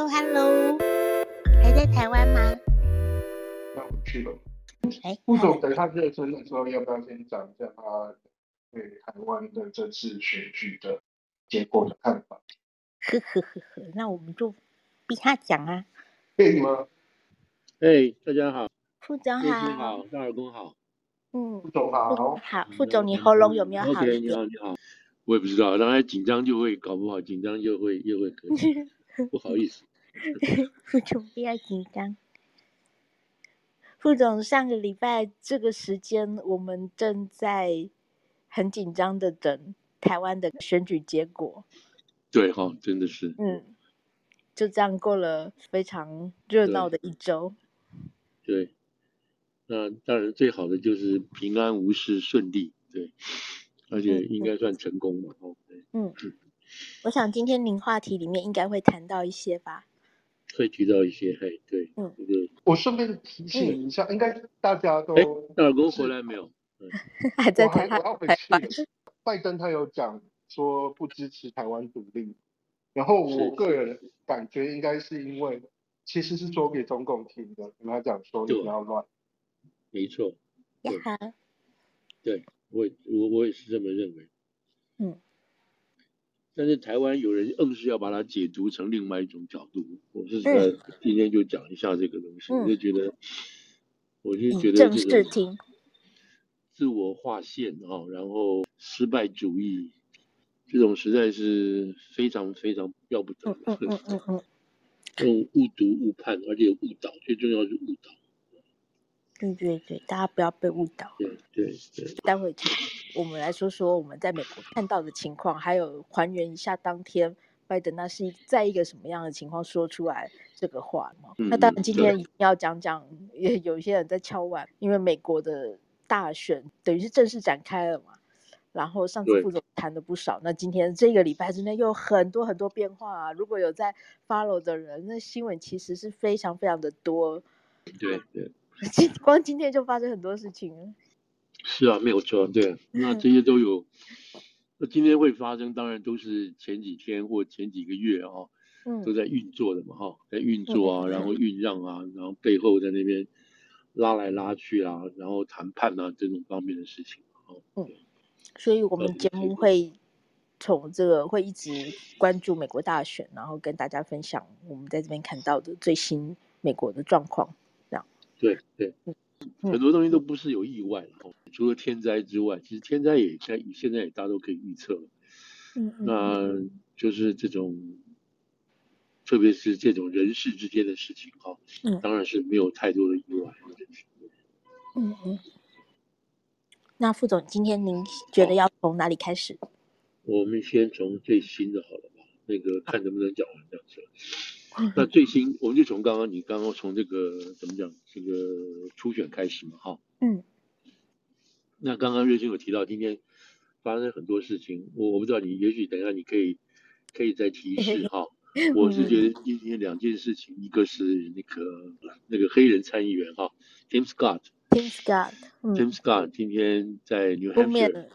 Hello，Hello，还在台湾吗？那我去了。哎，副总，等他热身的时候，要不要先讲一下他对台湾的这次选举的结果的看法？呵呵呵呵，那我们就逼他讲啊。可以吗？哎，大家好。副总好。好，大耳公好。嗯，副总好。好，副总，你喉咙有没有好？OK，你好，你好。我也不知道，然后紧张就会搞不好，紧张就会又会咳。不好意思。副总不要紧张。副总，上个礼拜这个时间，我们正在很紧张的等台湾的选举结果。对哈，真的是。嗯，就这样过了非常热闹的一周。对。对，那当然最好的就是平安无事顺利，对，而且应该算成功嘛，哦、嗯，我想今天您话题里面应该会谈到一些吧。会提到一些，嘿，对，嗯，这个我顺便提醒一下，嗯、应该大家都，大耳公回来没有？还在台湾。我要回去。拜登他有讲说不支持台湾独立，然后我个人感觉应该是因为其实是说给中共听的，跟他讲说你不要乱。没错。呀哈。对，我我我也是这么认为。嗯。但是台湾有人硬是要把它解读成另外一种角度，我是在今天就讲一下这个东西，我、嗯、就觉得，我就觉得这个自我划线啊，然后失败主义这种实在是非常非常要不得的，嗯嗯嗯嗯，这种误读误判，而且误导，最重要是误导。对对对，大家不要被误导。对对对。待会我们来说说我们在美国看到的情况，还有还原一下当天拜登那是在一个什么样的情况说出来这个话嘛？嗯、那当然今天一定要讲讲，也有一些人在敲碗，因为美国的大选等于是正式展开了嘛。然后上次副总谈了不少，那今天这个礼拜之内又有很多很多变化啊！如果有在 follow 的人，那新闻其实是非常非常的多。对对。今光今天就发生很多事情。是啊，没有错，对，那这些都有。那今天会发生，当然都是前几天或前几个月啊、哦，嗯，都在运作的嘛，哈，在运作啊，然后酝酿啊，然后背后在那边拉来拉去啊，然后谈判啊这种方面的事情，哦，嗯，所以我们节目会从这个会一直关注美国大选，然后跟大家分享我们在这边看到的最新美国的状况。对对，很多东西都不是有意外，嗯、除了天灾之外，其实天灾也在现在也大家都可以预测了。嗯，那就是这种，特别是这种人事之间的事情哈，嗯，当然是没有太多的意外。嗯嗯。那副总，今天您觉得要从哪里开始？我们先从最新的好了吧，那个看能不能讲完这样子。那最新，我们就从刚刚你刚刚从这个怎么讲，这个初选开始嘛，哈。嗯。那刚刚瑞君有提到今天发生很多事情，我我不知道你，也许等一下你可以可以再提示哈。我是觉得今天两件事情，一个是那个那个黑人参议员哈，Tim Scott。Tim Scott。Tim Scott 今天在 New Hampshire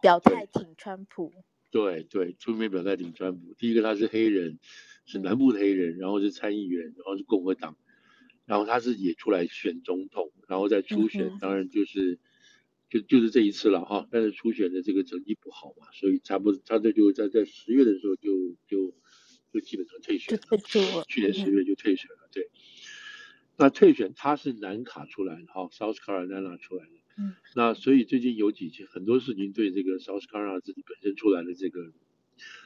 表态挺川普。对对，出面表态挺川普。第一个他是黑人。是南部的黑人，然后是参议员，然后是共和党，然后他自己也出来选总统，然后在初选，当然就是就就是这一次了哈，但是初选的这个成绩不好嘛，所以差不多他这就在在十月的时候就就就基本上退选了，去年十月就退选了，对。那退选他是南卡出来的哈，South Carolina 出来的，嗯，那所以最近有几件很多事情对这个 South Carolina 自己本身出来的这个。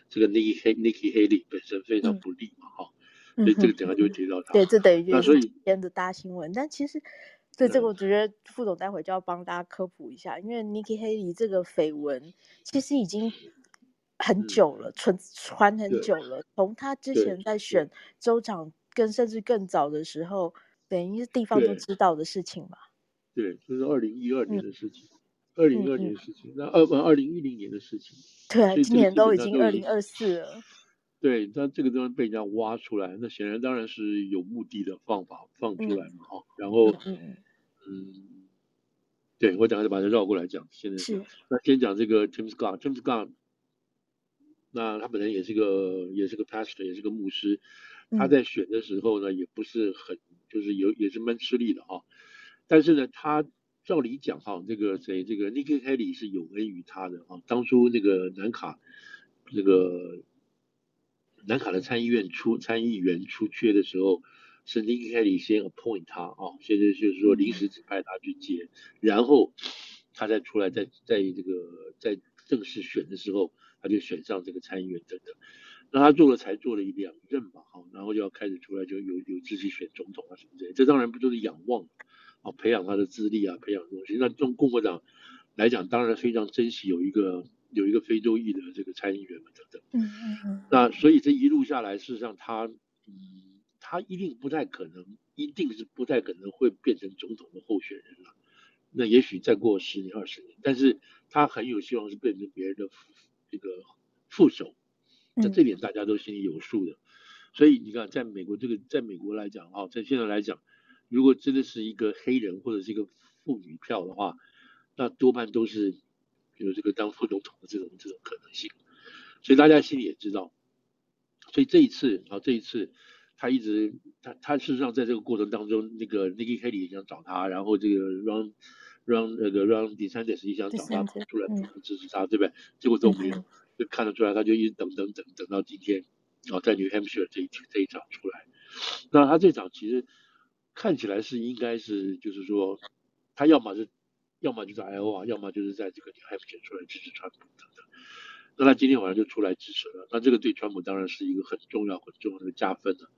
这个 Nikki Nikki Haley 本身非常不利嘛，哈、嗯，所以这个等下就会提到他。对，这等于就是今天的大新闻。但其实，对这个，我觉得副总待会就要帮大家科普一下，因为 Nikki Haley 这个绯闻其实已经很久了，传、嗯、传很久了。从他之前在选州长，跟甚至更早的时候，等于是地方都知道的事情嘛。对，就是二零一二年的事情。嗯二零一二年的事情，嗯、那二二零一零年的事情，对啊，今年都已经二零二四了。对，那这个地方被人家挖出来，那显然当然是有目的的方法放出来嘛，哈、嗯。然后，嗯，嗯对我等下就把它绕过来讲。现在是那先讲这个 Tim Scott，Tim Scott，那他本人也是个也是个 pastor，也是个牧师。他在选的时候呢，也不是很，就是有也是蛮吃力的哈。但是呢，他照理讲哈，这个谁，这个 Nikki Haley 是有恩于他的啊。当初那个南卡，这个南卡的参议院出参议员出缺的时候，是 Nikki Haley 先 appoint 他啊，现在就是说临时指派他去接，然后他再出来，在在这个在正式选的时候，他就选上这个参议员等等。那他做了才做了一两任吧，哈，然后就要开始出来就有有自己选总统啊什么之类，这当然不就是仰望，啊，培养他的资历啊，培养东西。那从共和党来讲，当然非常珍惜有一个有一个非洲裔的这个参议员嘛等等。嗯嗯嗯。那所以这一路下来，事实上他，嗯，他一定不太可能，一定是不太可能会变成总统的候选人了。那也许再过十年二十年，但是他很有希望是变成别人的这个副手。那这点大家都心里有数的，嗯、所以你看，在美国这个，在美国来讲啊，在现在来讲，如果真的是一个黑人或者是一个妇女票的话，那多半都是有这个当副总统的这种这种可能性。所以大家心里也知道，所以这一次啊，这一次他一直他他事实上在这个过程当中，那个 Nikki Haley 也想找他，然后这个 Ron Ron 那个 Ron DeSantis 也想找他跑出来支持他，嗯、对不对？结果都没有。嗯就看得出来，他就一直等等等等到今天，哦，在 New Hampshire 这一这一场出来，那他这场其实看起来是应该是就是说，他要么是要么就在 Iowa，要么就是在这个 New Hampshire 出来支持川普等等。那他今天晚上就出来支持了，那这个对川普当然是一个很重要很重要的加分的。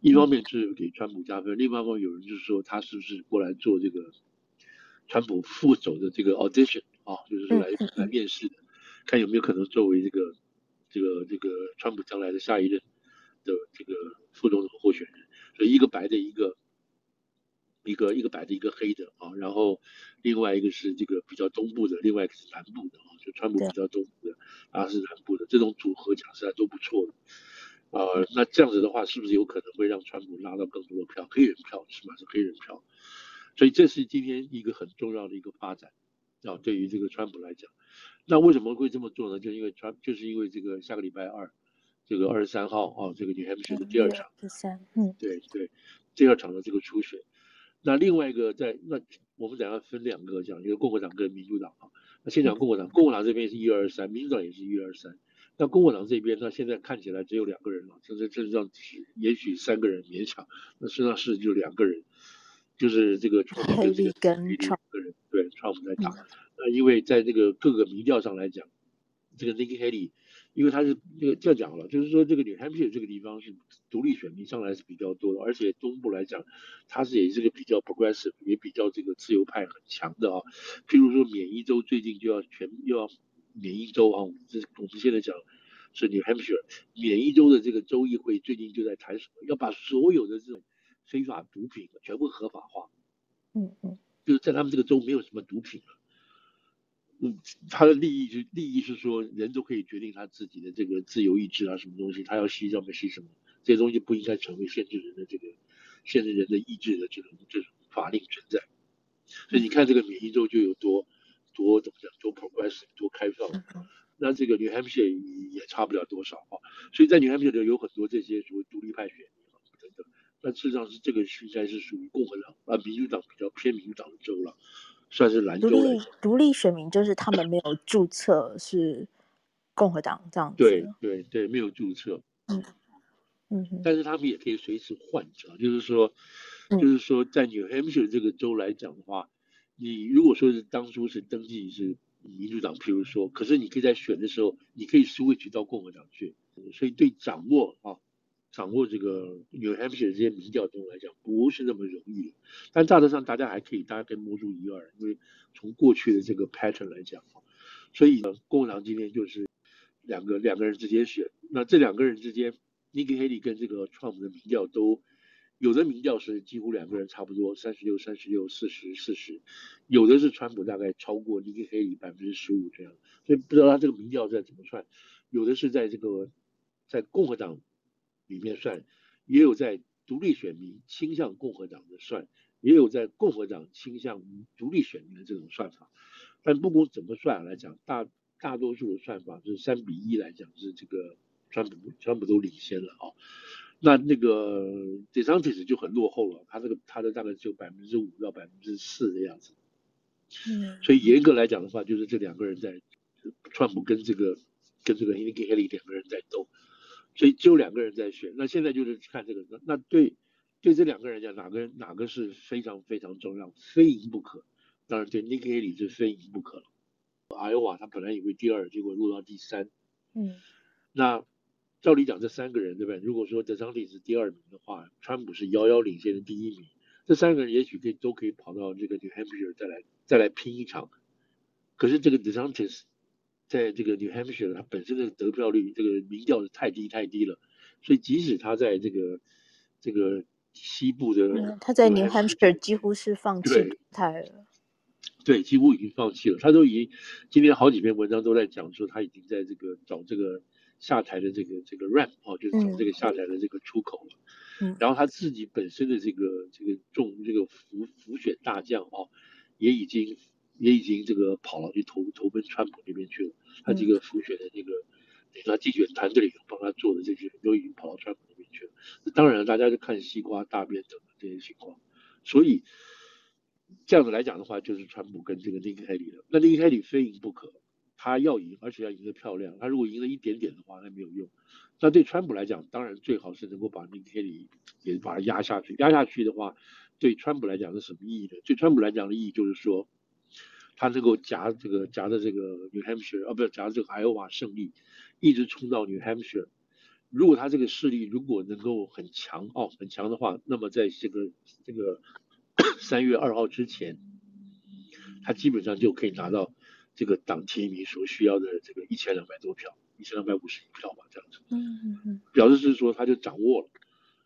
一方面是给川普加分，另外一方面有人就是说他是不是过来做这个川普副手的这个 audition 啊，就是说来来面试的。看有没有可能作为这个这个这个川普将来的下一任的这个副总统候选人，所以一个白的，一个一个一个白的，一个黑的啊，然后另外一个是这个比较东部的，另外一个是南部的啊，就川普比较东部的，啊是南部的，这种组合讲实在都不错的呃。那这样子的话，是不是有可能会让川普拉到更多的票，黑人票起码是黑人票？所以这是今天一个很重要的一个发展啊，对于这个川普来讲。那为什么会这么做呢？就因为川，就是因为这个下个礼拜二，这个二十三号啊，这个 New Hampshire 的第二场，第三，嗯，对对，第二场的这个初选。那另外一个在那，我们等下分两个讲，一个共和党跟民主党啊。那先讲共和党，共和党这边是一二三，民主党也是一二三。那共和党这边，那现在看起来只有两个人了，甚至甚至上也许三个人勉强，那实际上是就两个人，就是这个川普跟这个两个人，对，川普在打。嗯那因为在这个各个民调上来讲，这个 Nikki Haley，因为他是这个这样讲了，就是说这个 New Hampshire 这个地方是独立选民上来是比较多的，而且东部来讲，它是也是个比较 progressive，也比较这个自由派很强的啊。譬如说缅因州最近就要全又要缅因州啊，我们这我们现在讲是 New Hampshire，缅因州的这个州议会最近就在谈什么，要把所有的这种非法毒品全部合法化。嗯嗯，就是在他们这个州没有什么毒品了。嗯，他的利益是利益是说，人都可以决定他自己的这个自由意志啊，什么东西，他要吸要不吸什么，这些东西不应该成为限制人的这个限制人的意志的这种这种法令存在。所以你看这个缅因州就有多多怎么讲，多 progressive，多开放。那这个 New Hampshire 也差不了多少啊。所以在 New Hampshire 有很多这些所谓独立派选民啊等等。但事实上是这个应该是属于共和党啊，民主党比较偏民主党的州了。算是蓝州的独立独立选民，就是他们没有注册是共和党这样子。对对对，没有注册。嗯嗯。但是他们也可以随时换，就是说，就是说，在 New Hampshire 这个州来讲的话，你如果说是当初是登记是民主党，譬如说，可是你可以在选的时候，你可以 switch 到共和党去，所以对掌握啊。掌握这个 New Hampshire 这些民调中来讲，不是那么容易的。但大致上大家还可以，大家可以摸出一二，因为从过去的这个 pattern 来讲，所以呢，共和党今天就是两个两个人之间选。那这两个人之间，Nikki Haley 跟这个 Trump 的民调都有的民调是几乎两个人差不多，三十六、三十六、四十、四十，有的是川普大概超过 Nikki Haley 百分之十五这样。所以不知道他这个民调在怎么算，有的是在这个在共和党。里面算，也有在独立选民倾向共和党的算，也有在共和党倾向独立选民的这种算法。但不管怎么算来讲，大大多数的算法是三比一来讲是这个川普川普都领先了啊。那那个 DeSantis 就很落后了，他这个他的大概只有百分之五到百分之四的样子。嗯，所以严格来讲的话，就是这两个人在川普跟这个跟这个 Nikki Haley 两个人在斗，所以只有两个人在选。那现在就是看这个，那对对这两个人讲，哪个人哪个是非常非常重要，非赢不可。当然对 Nikki Haley 是非赢不可了。Iowa 他本来以为第二，结果落到第三。嗯，那照理讲这三个人对不对？如果说 DeSantis 是第二名的话，川普是遥遥领先的第一名。这三个人也许可以都可以跑到这个 New Hampshire 再来再来拼一场，可是这个 DeSantis 在这个 New Hampshire 他本身的得票率这个民调是太低太低了，所以即使他在这个这个西部的、嗯，他在 New Hampshire 几乎是放弃态了，对，几乎已经放弃了，他都已经今天好几篇文章都在讲说他已经在这个找这个下台的这个这个 ramp 哦，就是找这个下台的这个出口了。然后他自己本身的这个这个众这个浮浮选大将哦，也已经也已经这个跑了去投投奔川普那边去了。他这个复选的那个，等于他竞选团队里头帮他做的这些人都已经跑到川普那边去了。那当然，大家就看西瓜大便等这些情况。所以这样子来讲的话，就是川普跟这个尼克海里了。那尼克海里非赢不可，他要赢，而且要赢得漂亮。他如果赢了一点点的话，那没有用。那对川普来讲，当然最好是能够把尼克海里也把他压下去。压下去的话，对川普来讲是什么意义呢？对川普来讲的意义就是说，他能够夹这个夹着这个 New Hampshire 啊，不是夹着这个 Iowa 胜利，一直冲到 New Hampshire。如果他这个势力如果能够很强哦，很强的话，那么在这个这个 三月二号之前，他基本上就可以拿到这个党提名所需要的这个一千两百多票。一千两百五十一票吧，这样子，嗯嗯嗯，表示是说他就掌握了。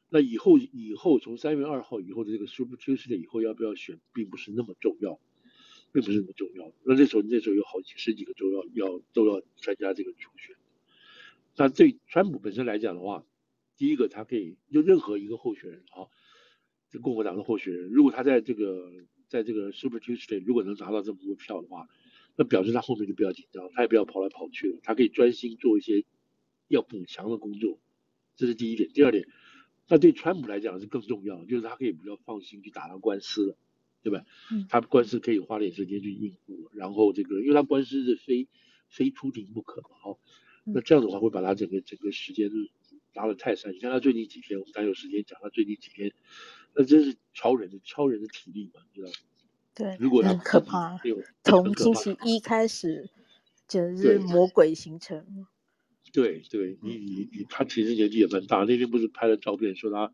那以后以后从三月二号以后的这个 Super Tuesday 以后要不要选，并不是那么重要，并不是那么重要。那那时候那时候有好几十几个州要要都要参加这个初选。那对川普本身来讲的话，第一个他可以就任何一个候选人啊，这共和党的候选人，如果他在这个在这个 Super Tuesday 如果能拿到这么多票的话。那表示他后面就不要紧张，他也不要跑来跑去了，他可以专心做一些要补强的工作，这是第一点。第二点，那对川普来讲是更重要，就是他可以比较放心去打他官司了，对吧？嗯。他官司可以花点时间去应付，然后这个，因为他官司是非非出庭不可嘛，哦，那这样的话会把他整个整个时间拉得太散。你看他最近几天，我们还有时间讲他最近几天，那真是超人的超人的体力嘛，你知道吗？对，如果很可怕。从星期一开始，简直是魔鬼行程。对对，你你你，他其实年纪也蛮大。那天不是拍了照片，说他，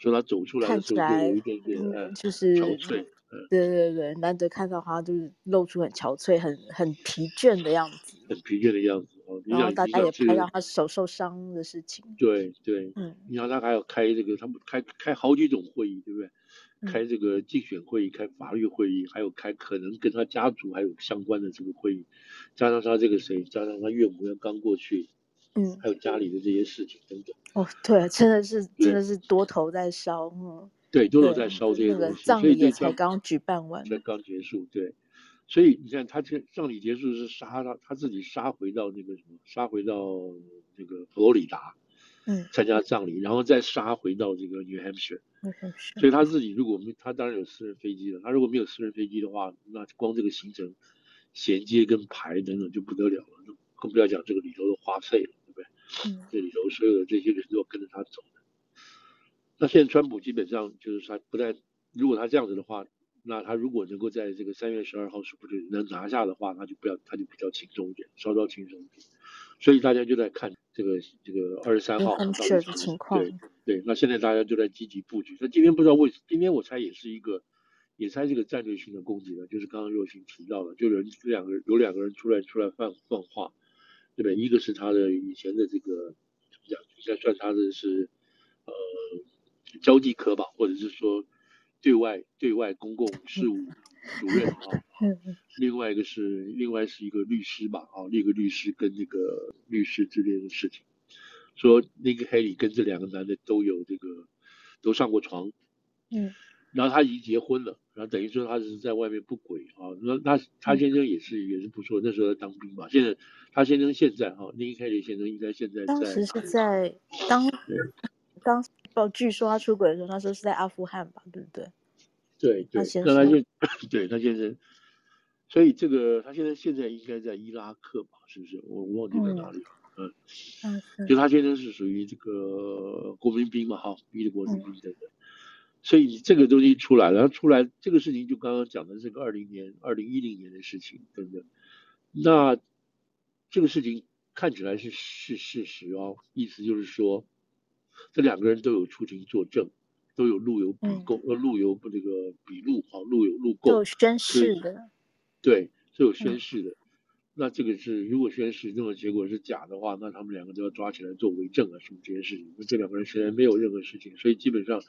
对，说他走出来的时候就有一点点，嗯，就是憔悴。对对对，难得看到他就是露出很憔悴、很很疲倦的样子。很疲倦的样子哦。然后大家也拍到他手受伤的事情。对对，嗯，你看他还要开这个，他们开开好几种会议，对不对？开这个竞选会议，开法律会议，还有开可能跟他家族还有相关的这个会议，加上他这个谁，加上他岳母要刚过去，嗯，还有家里的这些事情等等。哦，对，真的是真的是多头在烧，嗯，对，多头在烧这些东西。葬礼也才刚举办完，才刚结束，对。所以你看，他这葬礼结束是杀他他自己杀回到那个什么，杀回到那个佛罗里达。嗯，参加葬礼，然后再杀回到这个 New Hampshire。所以他自己如果没，他当然有私人飞机了。他如果没有私人飞机的话，那光这个行程衔接跟排等等就不得了了，更不要讲这个里头的花费了。这里头所有的这些人都要跟着他走的。那现在川普基本上就是他不但，如果他这样子的话，那他如果能够在这个三月十二号是不是能拿下的话，那就不要，他就比较轻松一点，稍稍轻松一点。所以大家就在看这个这个二十三号的情况。对对，那现在大家就在积极布局。那今天不知道为，今天我猜也是一个，也猜这个战略性的攻击了。就是刚刚若星提到了，就有人两个有两个人出来出来放放话，对？一个是他的以前的这个怎么讲，应该算他的是呃交际科吧，或者是说对外对外公共事务主任啊。另外一个是，另外是一个律师吧，啊，另一个律师跟那个律师之间的事情，说那个 Haley 跟这两个男的都有这个，都上过床，嗯，然后他已经结婚了，然后等于说他是在外面不轨啊，那他他先生也是也是不错，那时候在当兵嘛，现在他先生现在哈，那个 Haley 先生应该现在在，当 时是在当当报据说他出轨的时候，那时候是在阿富汗吧，对不对？对对，那他现 对他先生，所以这个他现在现在应该在伊拉克吧？是不是？我我忘记在哪里了。嗯，嗯，就他先生是属于这个国民兵嘛，哈，伊的国民兵等等。嗯所以这个东西出来了，然后出来这个事情就刚刚讲的这个二零年、二零一零年的事情，对不对。那这个事情看起来是是事实哦，意思就是说，这两个人都有出庭作证，都有录有笔供，呃、嗯，录有这个笔录啊，录有录供，有宣誓的，对，是有宣誓的。嗯、那这个是如果宣誓，那么结果是假的话，那他们两个都要抓起来做伪证啊，什么这些事情。那这两个人现在没有任何事情，所以基本上。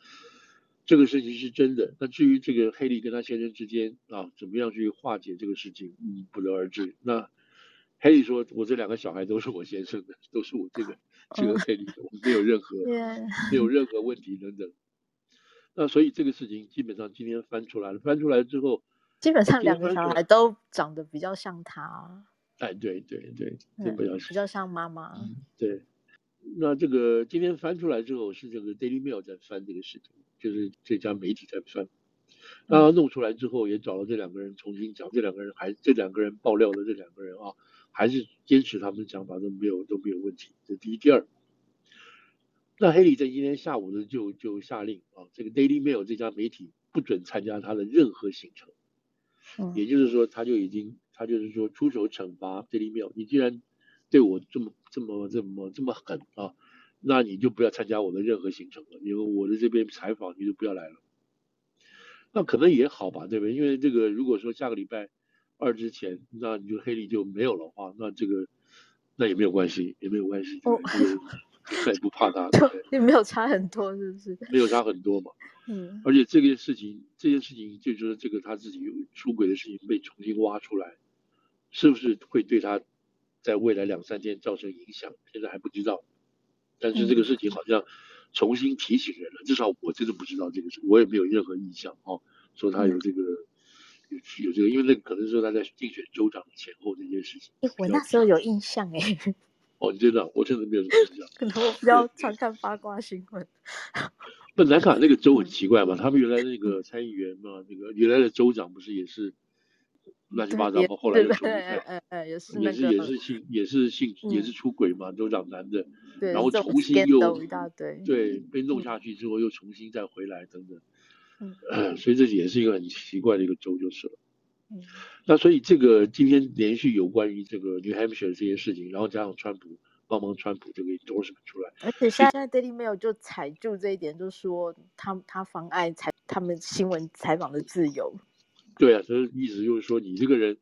这个事情是真的，那至于这个黑莉跟他先生之间啊，怎么样去化解这个事情，嗯，不得而知。那黑莉说：“我这两个小孩都是我先生的，都是我这个这个黑莉的，我没有任何没有任何问题等等。”那所以这个事情基本上今天翻出来了，翻出来之后，基本上两个小孩都长得比较像他。哎，对对对，对，比较比较像妈妈。嗯，对。那这个今天翻出来之后，是这个 Daily Mail 在翻这个事情。就是这家媒体在算，那他弄出来之后，也找了这两个人重新讲，这两个人还这两个人爆料的这两个人啊，还是坚持他们的讲法都没有都没有问题。这第一，第二，那黑里在今天下午呢就就下令啊，这个 Daily Mail 这家媒体不准参加他的任何行程，嗯也就是说他就已经他就是说出手惩罚 Daily Mail，你既然对我这么这么这么这么狠啊。那你就不要参加我的任何行程了，因为我的这边采访你就不要来了。那可能也好吧，对不对？因为这个如果说下个礼拜二之前，那你就黑利就没有了话，那这个那也没有关系，也没有关系，哦、再也不怕他，也没有差很多，是不是？没有差很多嘛。嗯。而且这件事情，这件事情就是这个他自己出轨的事情被重新挖出来，是不是会对他在未来两三天造成影响？现在还不知道。但是这个事情好像重新提醒人了，嗯、至少我真的不知道这个事，我也没有任何印象哦，说他有这个、嗯、有有这个，因为那可能是说他在竞选州长前后这件事情。哎，我那时候有印象哎。哦，你真的，我真的没有什么印象。可能我比较常看八卦新闻。那南卡那个州很奇怪嘛，他们原来那个参议员嘛，那个原来的州长不是也是？乱七八糟，后来又重新也是也是也是性也是性也是出轨嘛，都长男的，然后重新又对被弄下去之后又重新再回来等等，嗯 所以这也是一个很奇怪的一个州就是了。那所以这个今天连续有关于这个 New Hampshire 这些事情，然后加上川普帮忙川普这个 endorsement 出来，而且现在 Daily Mail 就踩住这一点，就说他他妨碍采他们新闻采访的自由。对啊，所以意思就是说，你这个人，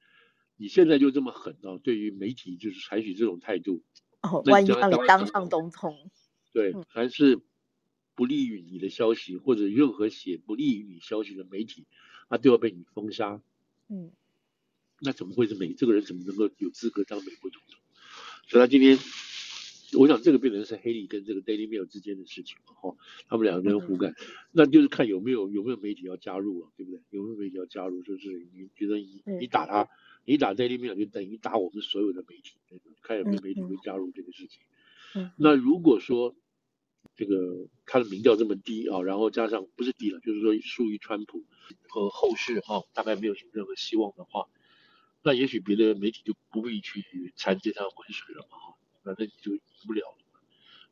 你现在就这么狠啊？对于媒体就是采取这种态度，哦，万一让你当上总统，对，还是不利于你的消息，或者任何写不利于你消息的媒体，他都要被你封杀。嗯，那怎么会是美？这个人怎么能够有资格当美国总统？所以他今天。我想这个变成是黑利跟这个 Daily Mail 之间的事情了哈，他们两个人互干，那就是看有没有有没有媒体要加入了，对不对？有没有媒体要加入？就是你觉得你你打他，你打 Daily Mail 就等于打我们所有的媒体，看有没有媒体会加入这个事情。那如果说这个他的民调这么低啊，然后加上不是低了，就是说输于川普和后续哈，大概没有什么任何希望的话，那也许别的媒体就不必去掺这趟浑水了嘛哈。反正你就赢不了，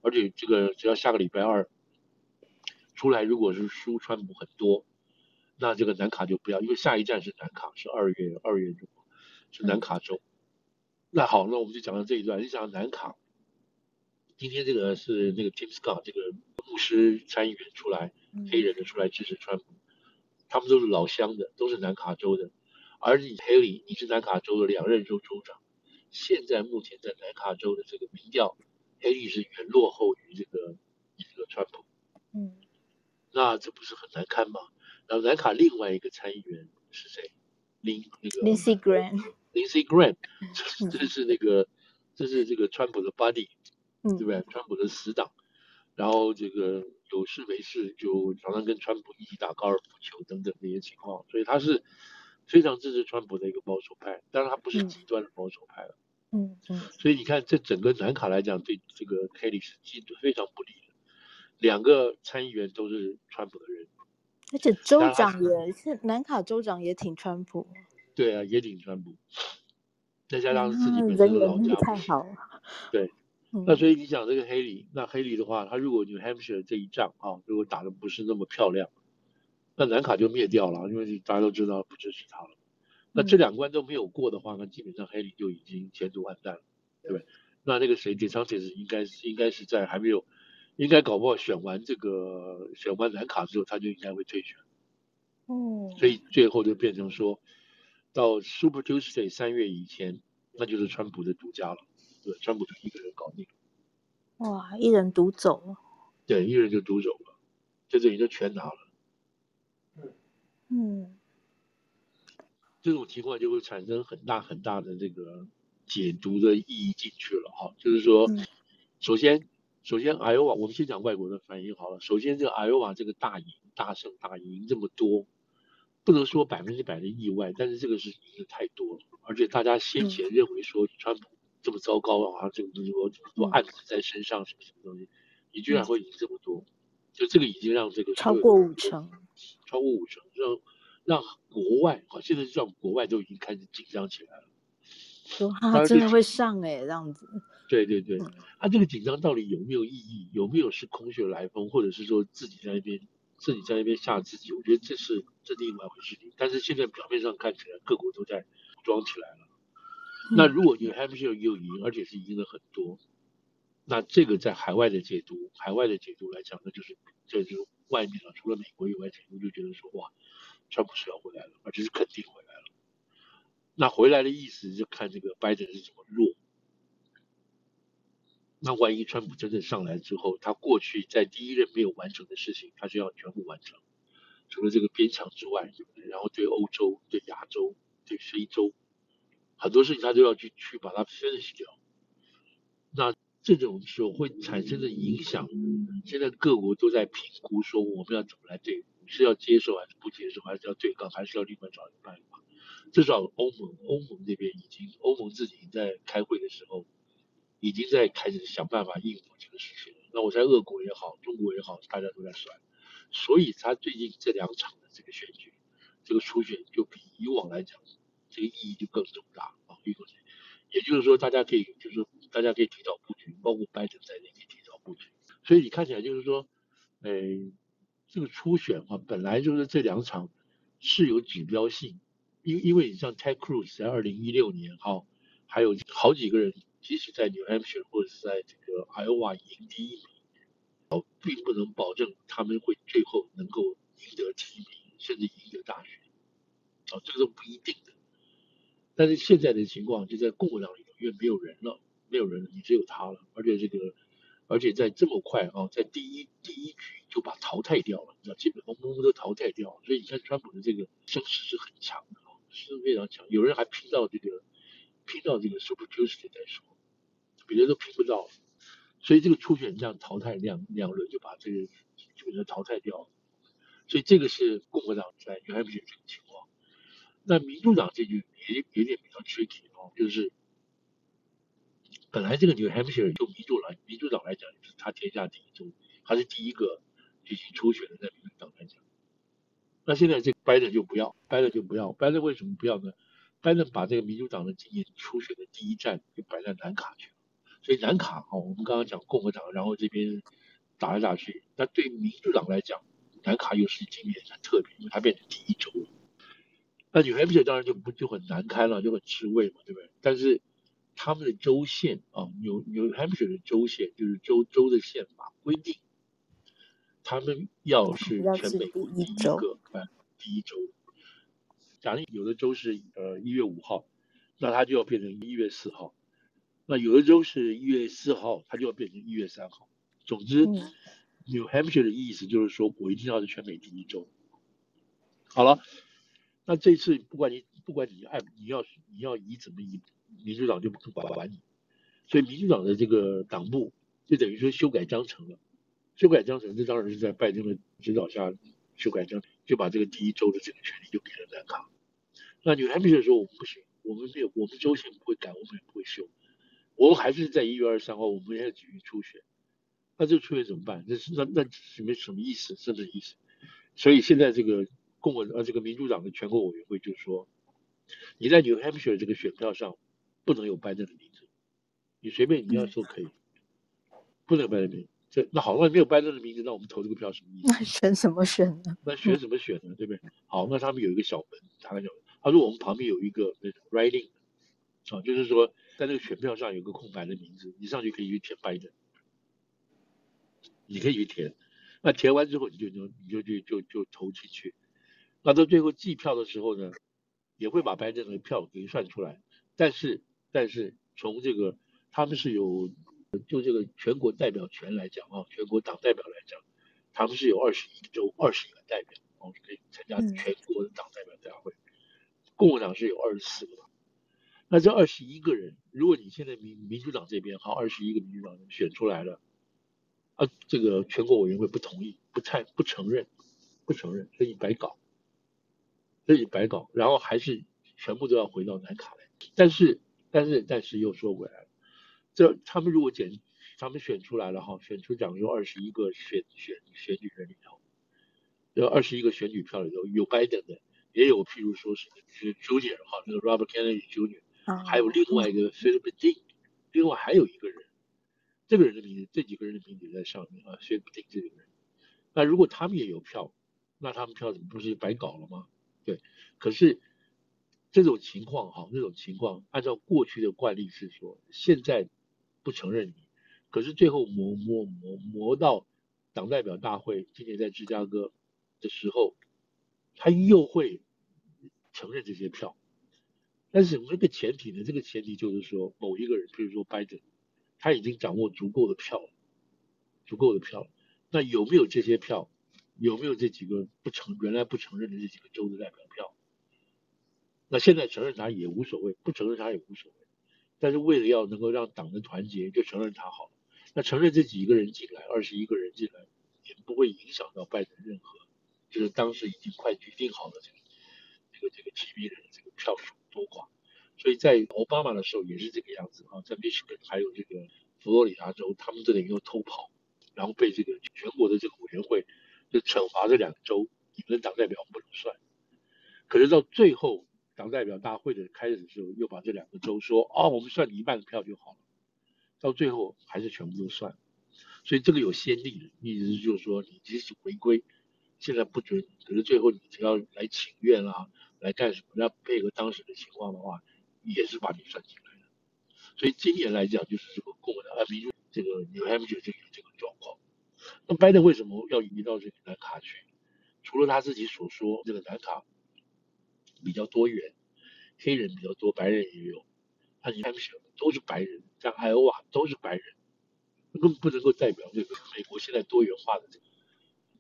而且这个只要下个礼拜二出来，如果是输川普很多，那这个南卡就不要，因为下一站是南卡，是二月二月中，是南卡州。那好，那我们就讲到这一段。你讲南卡，今天这个是那个 Tim Scott 这个牧师参议员出来，黑人的出来支持川普，他们都是老乡的，都是南卡州的，而你黑莉，你是南卡州的两任州州长。现在目前在南卡州的这个民调，黑利是远落后于这个这个川普。嗯，那这不是很难堪吗？然后南卡另外一个参议员是谁？林那个 Lindsey Graham。Lindsey Graham，这是那个这是这个川普的 buddy，对不对？川普的死党。然后这个有事没事就常常跟川普一起打高尔夫球等等这些情况，所以他是。非常支持川普的一个保守派，当然他不是极端的保守派了。嗯嗯。所以你看，这整个南卡来讲，对这个黑莉是极非常不利的。两个参议员都是川普的人，而且州长也是南卡州长也挺川普。对啊，也挺川普。再加上自己本身的老家，太好了。对，那所以你讲这个黑里，那黑里的话，他如果 New Hampshire 这一仗啊，如果打得不是那么漂亮，那南卡就灭掉了，因为大家都知道不支持他了。那这两关都没有过的话，那基本上黑里就已经前途完蛋了，对不对？那那个谁，DeSantis 应该是应该是在还没有，应该搞不好选完这个选完蓝卡之后，他就应该会退选。哦。所以最后就变成说，到 Super Tuesday 三月以前，那就是川普的独家了，对，川普就一个人搞定。哇，一人独走了。对，一人就独走了，就等于就全拿了。嗯嗯，这种情况就会产生很大很大的这个解读的意义进去了哈。就是说，嗯、首先，首先，艾奥瓦，我们先讲外国的反应好了。首先，这个艾奥瓦这个大赢、大胜、大赢这么多，不能说百分之百的意外，但是这个是赢的太多了。而且大家先前认为说川普这么糟糕啊，这么多这么多案子在身上，什么什么东西，你居然会赢这么多，就这个已经让这个超过五成。超过五成，让让国外啊，现在让国外都已经开始紧张起来了。说他真的会上哎，这样子。对对对，他、嗯啊、这个紧张到底有没有意义？有没有是空穴来风，或者是说自己在那边自己在那边吓自己？我觉得这是这另外一回事情。但是现在表面上看起来，各国都在装起来了。嗯、那如果你还不是有赢，而且是赢了很多，那这个在海外的解读，海外的解读来讲，那就是这就。外面啊，除了美国以外，解读就觉得说，哇，川普是要回来了，而且是肯定回来了。那回来的意思就看这个拜登是怎么落。那万一川普真正上来之后，他过去在第一任没有完成的事情，他就要全部完成，除了这个边墙之外，对不对？然后对欧洲、对亚洲、对非洲，很多事情他都要去去把它 finish 掉。那。这种时候会产生的影响，现在各国都在评估说我们要怎么来对，是要接受还是不接受，还是要对抗，还是要另外找一个办法。至少欧盟，欧盟这边已经，欧盟自己在开会的时候，已经在开始想办法应付这个事情。那我在俄国也好，中国也好，大家都在算，所以他最近这两场的这个选举，这个初选就比以往来讲，这个意义就更重大啊，也也就是说，大家可以，就是说大家可以提早布局，包括拜登在内可以提早布局。所以你看起来就是说，呃，这个初选啊，本来就是这两场是有指标性，因因为你像 Ted Cruz 在二零一六年哈，还有好几个人，即使在 New Hampshire 或者是在这个 Iowa 赢第一名，哦，并不能保证他们会最后能够赢得提名，甚至赢得大选，哦，这个都不一定的。但是现在的情况就在共和党里头，因为没有人了，没有人了，你只有他了，而且这个，而且在这么快啊，在第一第一局就把淘汰掉了，你知道，基本上通通都淘汰掉了，所以你看川普的这个声势是很强的啊，是非常强，有人还拼到这个拼到这个 Super Tuesday 再说，别人都拼不到，所以这个初选这样淘汰两两轮就把这个基本上淘汰掉了，所以这个是共和党在 New Hampshire 这个情况。那民主党这局也有点比较 tricky 哦，就是本来这个 New Hampshire 就民主来民主党来讲，就是他天下第一州，他是第一个举行初选的，在民主党来讲。那现在这个拜登就不要，拜登就不要，拜登为什么不要呢？拜登把这个民主党的今年初选的第一站就摆在南卡去了，所以南卡哦，我们刚刚讲共和党，然后这边打来打去，那对民主党来讲，南卡又是今年很特别，因为它变成第一州了。那 New Hampshire 当然就不就很难堪了，就很吃味嘛，对不对？但是他们的州县啊，New New Hampshire 的州县就是州州的宪法规定，他们要是全美国第一个啊第一州。假如有的州是呃一月五号，那它就要变成一月四号；那有的州是一月四号，它就要变成一月三号。总之，嗯，New Hampshire 的意思就是说我一定要是全美第一州。好了。那这次不管你不管你爱你要你要以怎么以，民主党就不管管你，所以民主党的这个党部就等于说修改章程了，修改章程这当然是在拜登的指导下修改章程，就把这个第一州的这个权利就给了南卡。那你还没有说我们不行，我们没有我们州线不会改，我们也不会修，我们还是在一月二十三号我们要继续初选。那这出现怎么办？那是那那什么什么意思？什么意思？所以现在这个共和呃这个民主党的全国委员会就说，你在 New Hampshire 这个选票上不能有拜登的名字，你随便你要说可以，不能有拜登的名字。这那好，那没有拜登的名字，那我们投这个票什么意思？那选什么选呢？那选什么选呢？对不对？好，那他们有一个小门，他讲，他说我们旁边有一个那种 writing，啊，就是说在那个选票上有个空白的名字，你上去可以去填拜登。你可以去填，那填完之后你就就你就去就，就就投进去，那到最后计票的时候呢，也会把拜登的票给算出来，但是但是从这个他们是有就这个全国代表权来讲啊，全国党代表来讲，他们是有二十一州二十一个代表，哦，可以参加全国的党代表大会，共和党是有二十四个，那这二十一个人，如果你现在民民主党这边好二十一个民主党人选出来了。啊，这个全国委员会不同意，不太不承认，不承认，所以白搞，所以白搞，然后还是全部都要回到南卡来。但是，但是，但是又说回来了，这他们如果选，他们选出来了哈，选出讲有二十一个选选选举人里头，有二十一个选举票里头有拜登的，也有譬如说是是 Junior 哈，那个 Robert Kennedy Junior，还有另外一个 Philip Ding，另外还有一个人。这个人的名字，这几个人的名字在上面啊，谁不定这个人？那如果他们也有票，那他们票怎么不是白搞了吗？对，可是这种情况哈，这种情况按照过去的惯例是说，现在不承认你，可是最后磨磨磨磨到党代表大会今年在芝加哥的时候，他又会承认这些票。但是这个前提呢？这个前提就是说，某一个人，比如说拜登。他已经掌握足够的票了，足够的票。那有没有这些票？有没有这几个不承原来不承认的这几个州的代表票？那现在承认他也无所谓，不承认他也无所谓。但是为了要能够让党的团结，就承认他好了。那承认这几个人进来，二十一个人进来，也不会影响到拜登任何，就是当时已经快决定好了这个这个这个提名人的这个票数多寡。所以在奥巴马的时候也是这个样子啊，在密歇根还有这个佛罗里达州，他们这里又偷跑，然后被这个全国的这个委员会就惩罚这两个州，你们的党代表不能算。可是到最后党代表大会的开始的时候，又把这两个州说啊、哦，我们算你一半的票就好了。到最后还是全部都算，所以这个有先例的，意思就是说你即使违规，现在不准，可是最后你只要来请愿啊，来干什么，要配合当时的情况的话。也是把你算进来的，所以今年来讲就是这个共和党啊，比如这个 New Hampshire 这个这个状况。那拜登为什么要移到这个南卡去？除了他自己所说，这个南卡比较多元，黑人比较多，白人也有，他 New Hampshire 都是白人，像爱奥瓦都是白人，根本不能够代表这个美国现在多元化的这个，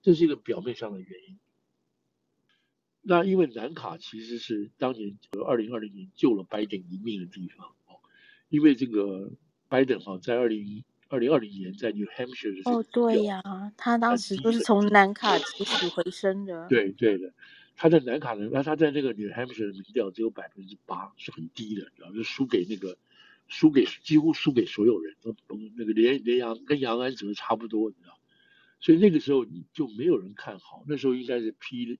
这是一个表面上的原因。那因为南卡其实是当年二零二零年救了拜登一命的地方哦，因为这个拜登哈在二零二零二零年在 New Hampshire 的时候，哦对呀，他当时就是从南卡起死回生的。对对的，他在南卡呢，那他在那个 New Hampshire 的民调只有百分之八，是很低的，然后就输给那个输给几乎输给所有人，都那个连连杨跟杨安泽差不多，你知道，所以那个时候就没有人看好，那时候应该是批。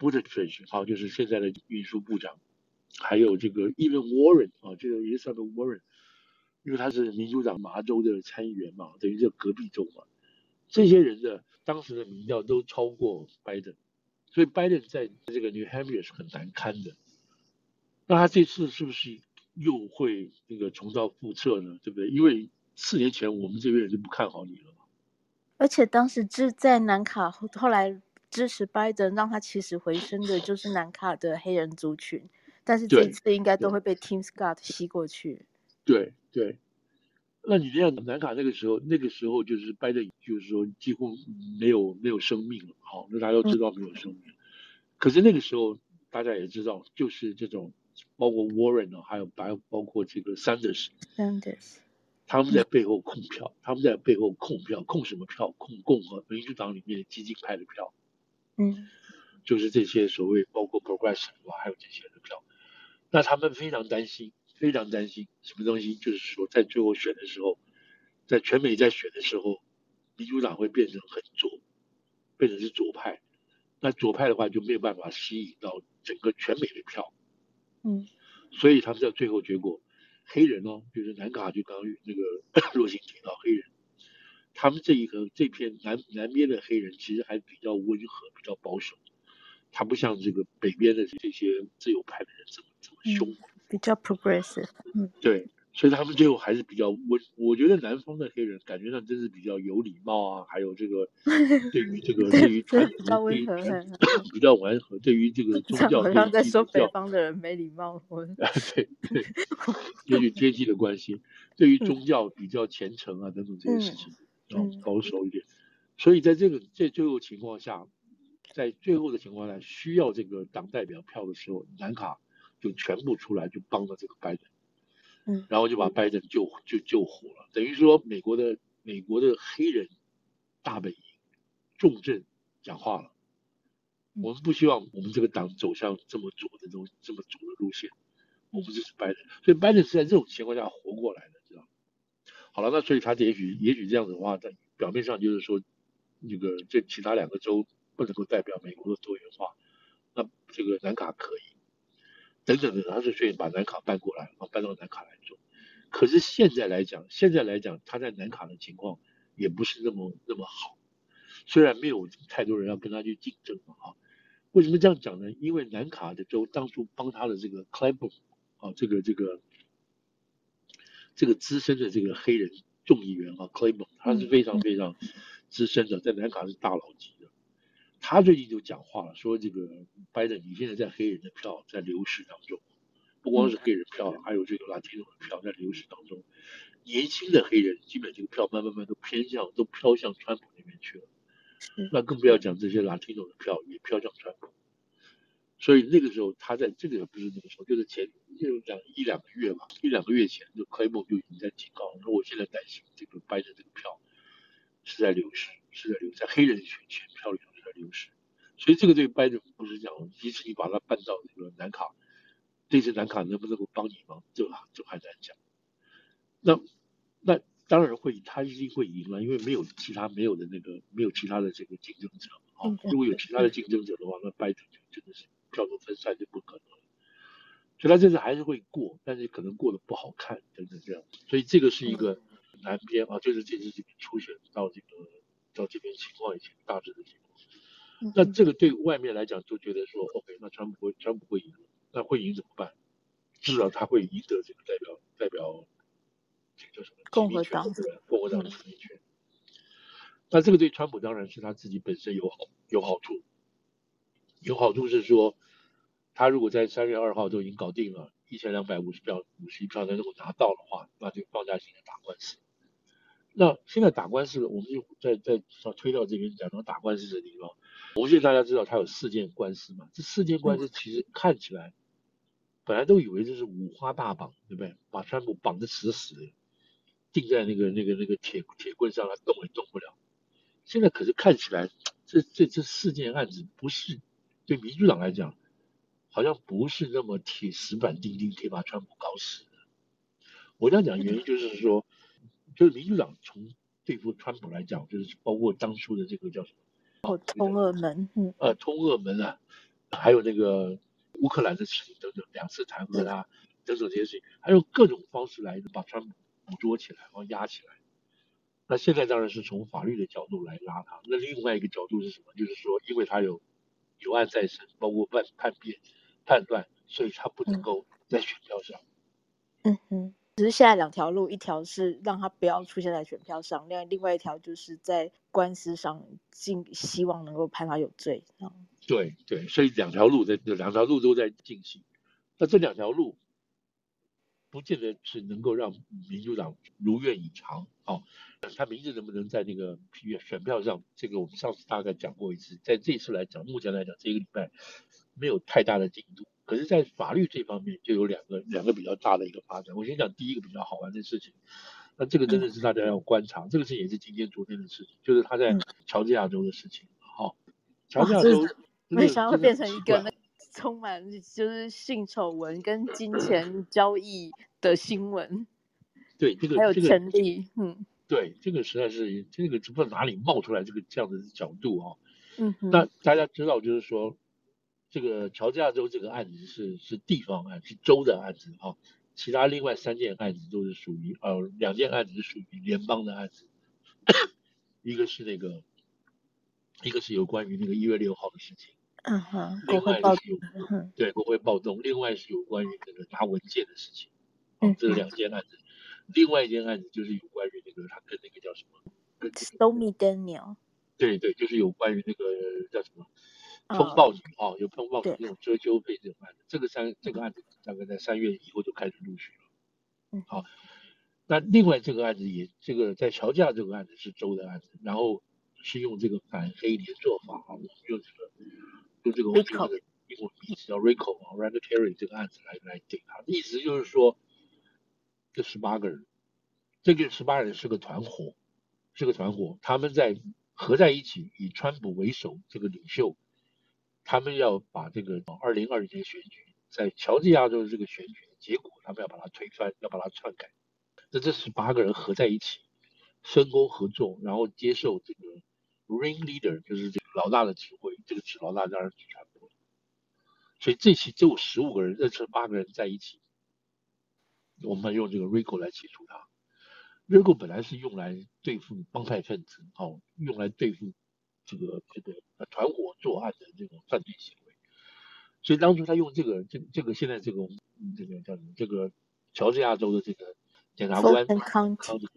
Buttigieg 好，就是现在的运输部长，还有这个 Even Warren 啊，这个也算个 Warren，因为他是民主党麻州的参议员嘛，等于就隔壁州嘛，这些人的当时的民调都超过拜登，所以拜登在这个 New Hampshire 是很难堪的。那他这次是不是又会那个重蹈覆辙呢？对不对？因为四年前我们这边人就不看好你了嘛。而且当时支在南卡后后来。支持拜登让他起死回生的就是南卡的黑人族群，但是这次应该都会被 Tim Scott 吸过去。对对，那你这样南卡那个时候，那个时候就是拜登，就是说几乎没有没有生命了。好，那大家都知道没有生命。嗯、可是那个时候大家也知道，就是这种包括 Warren 啊，还有包包括这个 Sanders，Sanders，他们在背后控票，他们在背后控票，控什么票？控共和民主党里面的激进派的票。嗯，就是这些所谓包括 progressive 还有这些的票，那他们非常担心，非常担心什么东西？就是说在最后选的时候，在全美在选的时候，民主党会变成很左，变成是左派。那左派的话就没有办法吸引到整个全美的票。嗯，所以他们在最后结果，黑人哦，就是南卡就刚刚那个 若星提到黑人，他们这一个这片南南边的黑人其实还比较温和，比较保守，他不像这个北边的这些自由派的人这么这么凶，嗯，比较 progressive。嗯，对。所以他们最后还是比较温，我觉得南方的黑人感觉上真是比较有礼貌啊，还有这个 对于这个对于传统的温和，比较温和，对于这个 宗教，好像在说北方的人没礼貌。啊，对对，也许阶级的关系，对于宗教比较虔诚啊等等这些事情，然后保守一点。所以在这个在最后情况下，在最后的情况下需要这个党代表票的时候，南卡就全部出来就帮了这个拜登。嗯，然后就把拜登救就救活了，等于说美国的美国的黑人大本营重镇讲话了，我们不希望我们这个党走向这么左的这种这么左的路线，我们支持拜登，所以拜登是在这种情况下活过来的，知道吗？好了，那所以他也许也许这样子的话，在表面上就是说，那个这其他两个州不能够代表美国的多元化，那这个南卡可以。等等的，他就愿意把南卡搬过来，然后搬到南卡来做。可是现在来讲，现在来讲，他在南卡的情况也不是那么那么好。虽然没有太多人要跟他去竞争嘛，啊，为什么这样讲呢？因为南卡的州当初帮他的这个 Claiborne 啊，这个这个这个资深的这个黑人众议员啊，Claiborne 他是非常非常资深的，在南卡是大佬级的。他最近就讲话了，说这个拜登，你现在在黑人的票在流失当中，不光是黑人票，还有这个 Latino 的票在流失当中。年轻的黑人基本这个票慢慢慢都偏向，都飘向川普那边去了。那更不要讲这些 Latino 的票也飘向川普。所以那个时候他在这个也不是那个时候，就是前就两一两个月吧，一两个月前就 Claiborne 就已经在警告说，我现在担心这个拜登这个票是在流失，是在流在黑人选选票里头。优势，所以这个对拜登不是讲，即使你把他办到这个南卡，这次南卡能不能够帮你忙，这这还难讲。那那当然会，他一定会赢了，因为没有其他没有的那个没有其他的这个竞争者啊。如果有其他的竞争者的话，那拜登就真的是票数分散就不可能了。所以他这次还是会过，但是可能过得不好看，等等这样。所以这个是一个南边啊，就是这次这边初选到这个到这边情况以前大致的情况。那这个对外面来讲就觉得说，OK，那川普会川普会赢，那会赢怎么办？至少他会赢得这个代表代表这个叫什么？共和党对共和党的提名权。那这个对川普当然是他自己本身有好有好处，有好处是说，他如果在三月二号都已经搞定了一千两百五十票五十一票，能够拿到的话，那就放假性的打官司。那现在打官司，我们就在在推到这边讲到打官司的地方。我现在大家知道他有四件官司嘛？这四件官司其实看起来，本来都以为这是五花大绑，对不对？把川普绑得死死的，钉在那个那个那个铁铁棍上，他动也动不了。现在可是看起来，这这这四件案子不是对民主党来讲，好像不是那么铁石板钉钉可以把川普搞死的。我这样讲原因就是说，就是民主党从对付川普来讲，就是包括当初的这个叫什么？哦，通俄门，嗯，呃，通俄门啊，还有那个乌克兰的事情等等，两次弹劾他，等等这些事情，还有各种方式来把川普捕捉起来，然后压起来。那现在当然是从法律的角度来拉他。那另外一个角度是什么？就是说，因为他有有案在身，包括判判辩、判断，所以他不能够在选票上。嗯哼。只是现在两条路，一条是让他不要出现在选票上，另外另外一条就是在官司上尽希望能够判他有罪。对对，所以两条路在两条路都在进行。那这两条路不见得是能够让民主党如愿以偿。哦，他名字能不能在那个选票上？这个我们上次大概讲过一次，在这次来讲，目前来讲这个礼拜没有太大的进度。可是，在法律这方面就有两个两个比较大的一个发展。我先讲第一个比较好玩的事情，那这个真的是大家要观察，嗯、这个事情也是今天昨天的事情，就是他在乔治亚州的事情。好、嗯，乔治亚州没想到会变成一个那充满就是性丑闻跟金钱交易的新闻。对，这个 还有权力，嗯，对，这个实在是这个不知道哪里冒出来这个这样的角度啊。嗯哼。那大家知道，就是说，这个乔治亚州这个案子是是地方案，是州的案子啊。其他另外三件案子都是属于呃，两件案子是属于联邦的案子，一个是那个，一个是有关于那个一月六号的事情。嗯哼。另外是有嗯。对，国会暴动。另外是有关于那个拿文件的事情。嗯。这是两件案子。另外一件案子就是有关于那个他跟那个叫什么？Stormy Daniel。对对，就是有关于那个叫什么？风暴组啊、哦，有风暴组那种遮羞费这种案子，这个三这个案子大概在三月以后就开始陆续了。嗯，好，那另外这个案子也这个在乔治亚这个案子是州的案子，然后是用这个反黑连坐法啊，我们用这个用这个我们这个英文名字叫 RICO 啊，Racketeering 这个案子来来定它，意思就是说。这十八个人，这个十八人是个团伙，是个团伙，他们在合在一起，以川普为首这个领袖，他们要把这个二零二零年选举在乔治亚州的这个选举的结果，他们要把它推翻，要把它篡改。那这十八个人合在一起，分工合作，然后接受这个 ring leader，就是这个老大的指挥，这个指老大当然是川普。所以这期就十五个人，这十八个人在一起。我们用这个 RICO 来起诉他。RICO 本来是用来对付帮派分子，哦，用来对付这个这个团伙作案的这种犯罪行为。所以当初他用这个这这个现在这个这个叫什么？这个乔治亚州的这个检察官康康的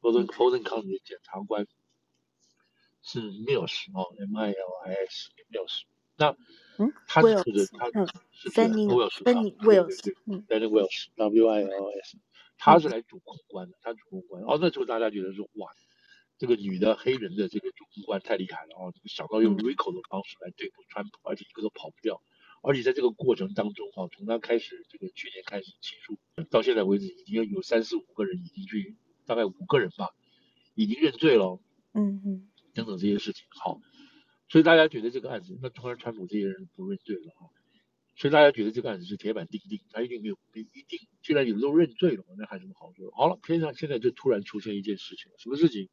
波顿波顿康的检察官是 Mills 哦，M I L I S Mills。那嗯，他是负责他是 Willis，嗯，Fani Willis，W I L S，他是来主控官的，他主控官。哦，那时候大家觉得说，哇，这个女的黑人的这个主控官太厉害了啊，想到用 RICO 的方式来对付川普，而且一个都跑不掉。而且在这个过程当中，啊，从他开始这个去年开始起诉，到现在为止，已经有三四五个人已经去，大概五个人吧，已经认罪了。嗯嗯，等等这些事情，好。所以大家觉得这个案子，那突然川普这些人不认罪了啊？所以大家觉得这个案子是铁板钉钉，他一定没有，没一定。既然有人都认罪了，那还有什么好说？好了，偏上现在就突然出现一件事情，什么事情？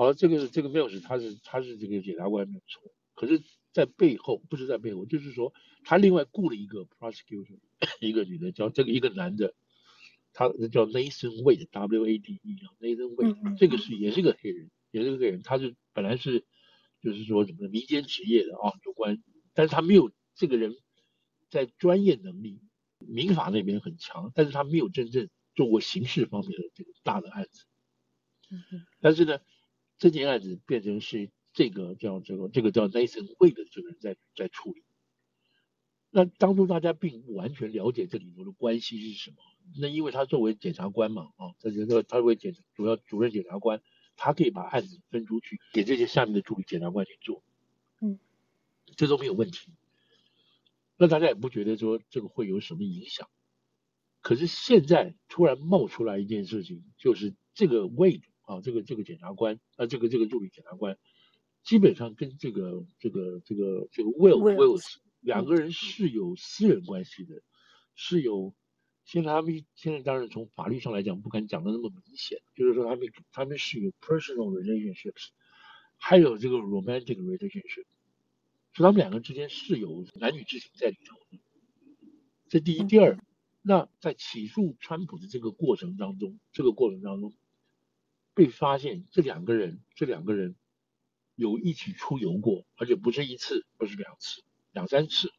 好了，这个这个 Mills 他是他是这个检察官没有错，可是，在背后不是在背后，就是说他另外雇了一个 prosecutor，一个女的叫这个一个男的，他叫 Nathan Wade，W A D E，Nathan Wade，这个是也是个黑人，也是个黑人，他是本来是。就是说什么民间职业的啊，有关，但是他没有这个人，在专业能力，民法那边很强，但是他没有真正做过刑事方面的这个大的案子。嗯，但是呢，这件案子变成是这个叫这个这个叫 Nathan Wade 的这个人在在处理。那当初大家并不完全了解这里头的关系是什么。那因为他作为检察官嘛，啊，他觉得他作为检主要主任检察官。他可以把案子分出去给这些下面的助理检察官去做，嗯，这都没有问题。那大家也不觉得说这个会有什么影响。可是现在突然冒出来一件事情，就是这个 Wade 啊，这个这个检察官啊，这个这个助理检察官，基本上跟这个这个这个这个 Will Wills 两个人是有私人关系的，是有。现在他们现在当然从法律上来讲不敢讲的那么明显，就是说他们他们是有 personal relationships，还有这个 romantic relationship，所以他们两个之间是有男女之情在里头的。这第一，第二，那在起诉川普的这个过程当中，这个过程当中被发现这两个人这两个人有一起出游过，而且不是一次，不是两次，两三次。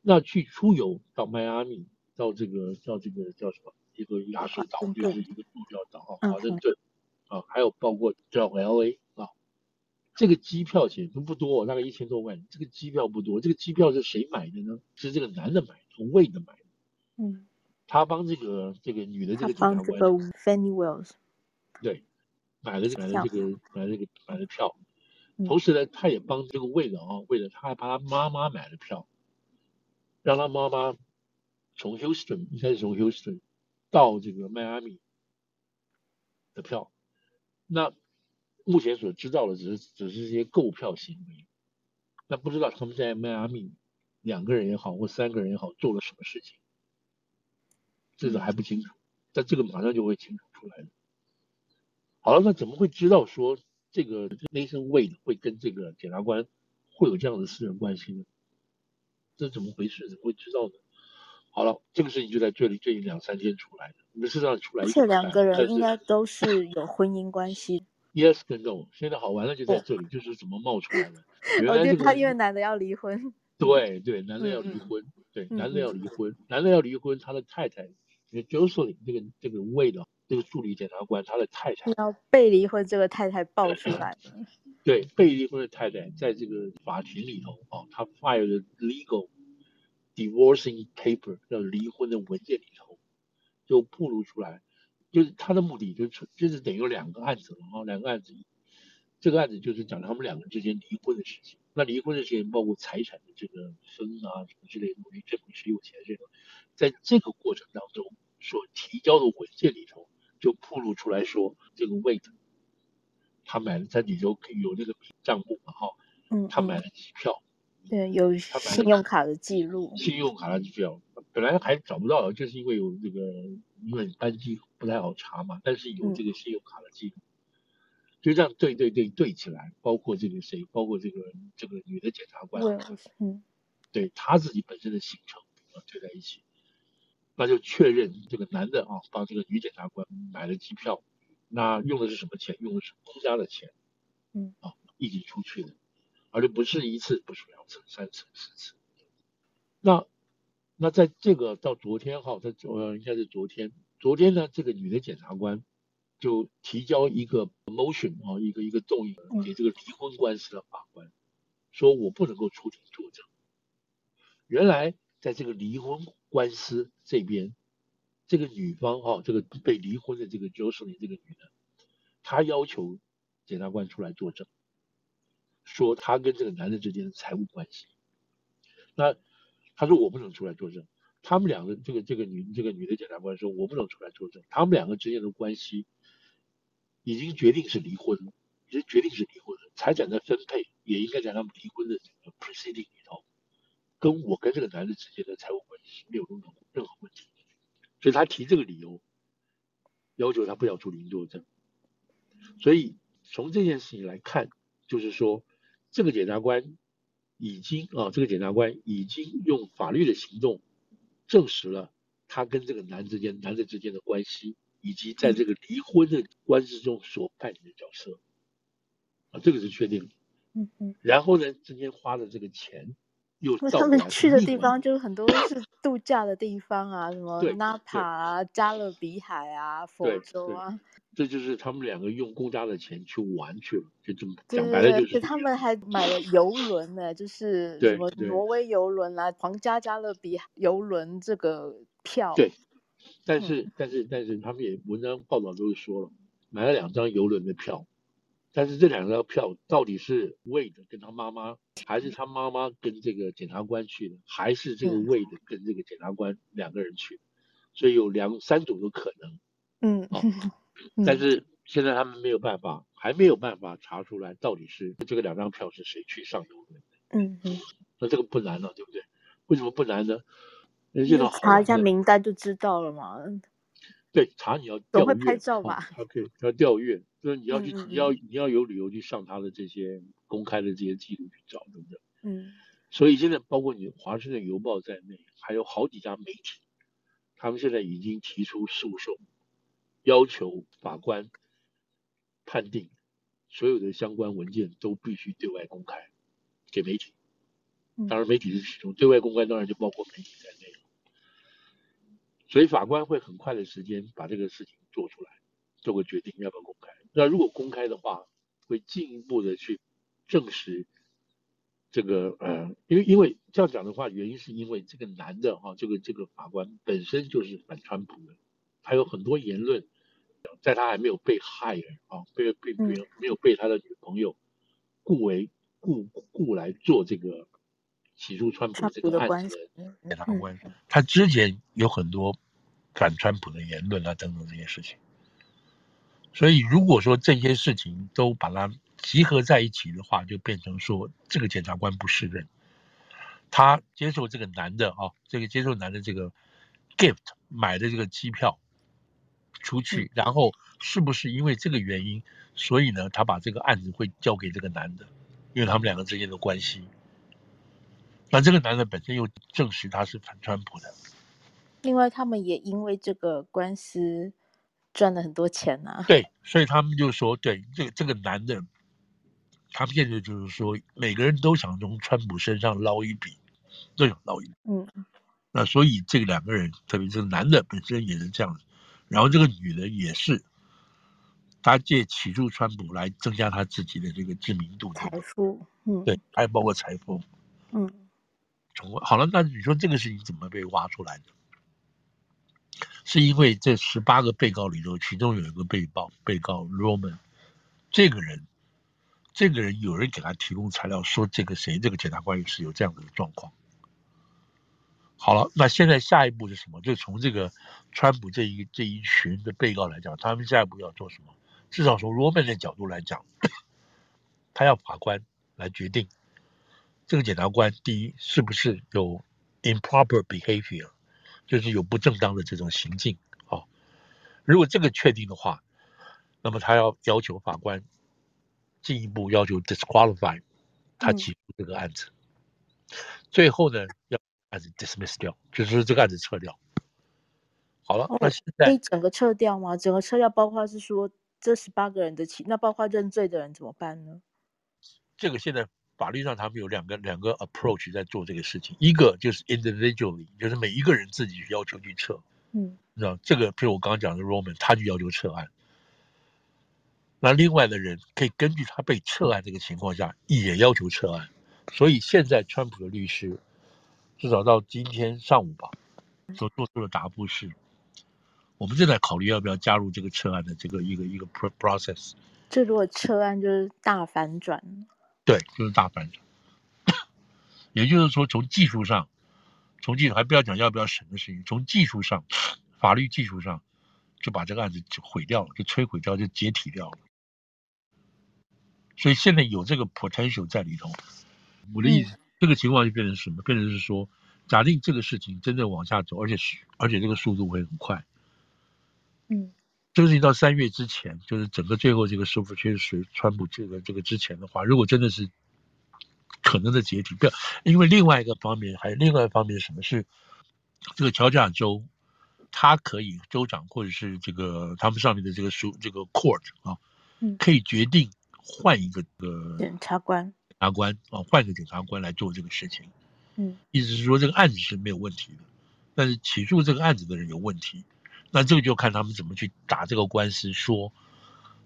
那去出游到迈阿密。到这个叫这个叫什么一个亚述岛，就是一个度假岛啊，华盛顿啊，还有包括叫 LA 啊，这个机票钱都不多，大概一千多万。这个机票不多，这个机票是谁买的呢？是这个男的买的，从 Wade 买的。嗯，他帮这个这个女的这个检察官 Fanny Willis 对，买了买了这个买了这个买了票，同时呢，他也帮这个 Wade 啊，魏了他还帮他妈妈买了票，让他妈妈。从 Houston 一开始从 Houston 到这个迈阿密的票，那目前所知道的只是只是一些购票行为，那不知道他们在迈阿密两个人也好或三个人也好做了什么事情，这个还不清楚，但这个马上就会清楚出来的。好了，那怎么会知道说这个 Nathan Wade 会跟这个检察官会有这样的私人关系呢？这怎么回事？怎么会知道呢？好了，这个事情就在这里最近两三天出来的，你们事实上出来，而且两个人应该都是有婚姻关系。Yes 跟 No，现在好玩的就在这里，就是怎么冒出来的。原来、这个、他因为男的要离婚。对对，男的要离婚，嗯、对，男的要离婚，嗯、男的要离婚，他的太太，因为 Jocelyn 这个这个 Wade 这个助理检察官，他的太太要被离婚，这个太太爆出来了。对，被离婚的太太在这个法庭里头啊，他 file 的 legal divorcing paper 叫离婚的文件里头，就暴露出来，就是他的目的就是就是等于有两个案子了啊，两个案子，这个案子就是讲他们两个之间离婚的事情。那离婚的事情包括财产的这个分啊什么之类的，因为证明谁有钱这种，在这个过程当中所提交的文件里头，就暴露出来说这个 Wait，。他买了在里头可以有那个账目嘛哈，嗯，他买了机票，对，有信用卡的记录，信用卡的机票，本来还找不到，就是因为有这个因为班机不太好查嘛，但是有这个信用卡的记录，嗯、就这样对对对对起来，包括这个谁，包括这个这个女的检察官，嗯，对他自己本身的行程啊对在一起，那就确认这个男的啊帮这个女检察官买了机票。那用的是什么钱？用的是公家的钱，嗯，啊，一起出去的，而且不是一次，不是两次，三次、四次。那那在这个到昨天哈，在呃应该是昨天，昨天呢，这个女的检察官就提交一个 motion 啊，一个一个动议给这个离婚官司的法官，说我不能够出庭作证。原来在这个离婚官司这边。这个女方哈，这个被离婚的这个 Jocelyn 这个女的，她要求检察官出来作证，说她跟这个男的之间的财务关系。那她说我不能出来作证。他们两个这个这个女这个女的检察官说我不能出来作证。他们两个之间的关系已经决定是离婚，已经决定是离婚了。财产的分配也应该在他们离婚的这个 proceeding 里头，跟我跟这个男人之间的财务关系没有任何任何问题。所以他提这个理由，要求他不要出庭作证。所以从这件事情来看，就是说，这个检察官已经啊，这个检察官已经用法律的行动证实了他跟这个男之间、男人之间的关系，以及在这个离婚的官司中所扮演的角色。啊，这个是确定的。嗯嗯。然后呢，之间花的这个钱。他们去的地方就是很多是度假的地方啊，什么纳帕啊、加勒比海啊、佛州啊。这就是他们两个用公家的钱去玩去了，就这么讲白了就是。他们还买了游轮呢，就是什么挪威游轮啊、皇家加勒比游轮这个票。对，但是、嗯、但是但是他们也文章报道都是说了，买了两张游轮的票。但是这两张票到底是 Wade 跟他妈妈，还是他妈妈跟这个检察官去的，还是这个 Wade 跟这个检察官两个人去？所以有两三种的可能。嗯，哦，但是现在他们没有办法，还没有办法查出来到底是这个两张票是谁去上游轮。嗯嗯，那这个不难了，对不对？为什么不难呢？你查一下名单就知道了嘛。对，查你要总会拍照吧？OK，要调阅，就是你要去，嗯、你要你要有理由去上他的这些公开的这些记录去找，对不对？嗯。所以现在包括你《华盛顿邮报》在内，还有好几家媒体，他们现在已经提出诉讼，要求法官判定所有的相关文件都必须对外公开给媒体。当然，媒体是其中，对外公开当然就包括媒体在内。所以法官会很快的时间把这个事情做出来，做个决定要不要公开。那如果公开的话，会进一步的去证实这个呃，因为因为这样讲的话，原因是因为这个男的哈，这个这个法官本身就是反川普的，他有很多言论，在他还没有被 hire 啊，被被没有没有被他的女朋友雇为雇雇来做这个。起诉川普这个案子的检察官，他之前有很多反川普的言论啊，等等这些事情。所以如果说这些事情都把它集合在一起的话，就变成说这个检察官不适任，他接受这个男的啊，这个接受男的这个 gift 买的这个机票，出去，然后是不是因为这个原因，所以呢，他把这个案子会交给这个男的，因为他们两个之间的关系。那这个男的本身又证实他是反川普的。另外，他们也因为这个官司赚了很多钱啊。对，所以他们就说，对这个这个男的，他们现在就是说，每个人都想从川普身上捞一笔，都想捞一笔。嗯。那所以这个两个人，特别是男的本身也是这样子，然后这个女的也是，他借起诉川普来增加他自己的这个知名度、财富，嗯，对，还包括财富，嗯，从好了，那你说这个事情怎么被挖出来的？是因为这十八个被告里头，其中有一个被告，被告 Roman，这个人，这个人有人给他提供材料，说这个谁，这个检察官是有这样的状况。好了，那现在下一步是什么？就从这个川普这一这一群的被告来讲，他们下一步要做什么？至少从罗曼的角度来讲，他要法官来决定这个检察官第一是不是有 improper behavior，就是有不正当的这种行径。好，如果这个确定的话，那么他要要求法官进一步要求 disqualify 他起诉这个案子。嗯、最后呢，要。案子 dismiss 掉，就是这个案子撤掉。好了，那现在可以整个撤掉吗？整个撤掉，包括是说这十八个人的起，那包括认罪的人怎么办呢？这个现在法律上他们有两个两个 approach 在做这个事情，一个就是 individually，就是每一个人自己要求去撤。嗯，你知道这个，譬如我刚刚讲的 Roman，他就要求撤案。那另外的人可以根据他被撤案这个情况下，也要求撤案。所以现在川普的律师。至少到今天上午吧，所做出的答复是，我们正在考虑要不要加入这个撤案的这个一个一个 process。这如果撤案就是大反转。对，就是大反转。也就是说，从技术上，从技术还不要讲要不要审的事情，从技术上，法律技术上，就把这个案子就毁掉了，就摧毁掉，就解体掉了。所以现在有这个 potential 在里头。我的意思。嗯这个情况就变成什么？变成是说，假定这个事情真正往下走，而且是而且这个速度会很快。嗯，这个事情到三月之前，就是整个最后这个收复确实川普这个这个之前的话，如果真的是可能的解体，不要，因为另外一个方面还有另外一方面是什么？是这个乔治亚州，他可以州长或者是这个他们上面的这个书这个 court 啊，可以决定换一个这个检察官。检察官啊，换个检察官来做这个事情，嗯，意思是说这个案子是没有问题的，但是起诉这个案子的人有问题，那这个就看他们怎么去打这个官司，说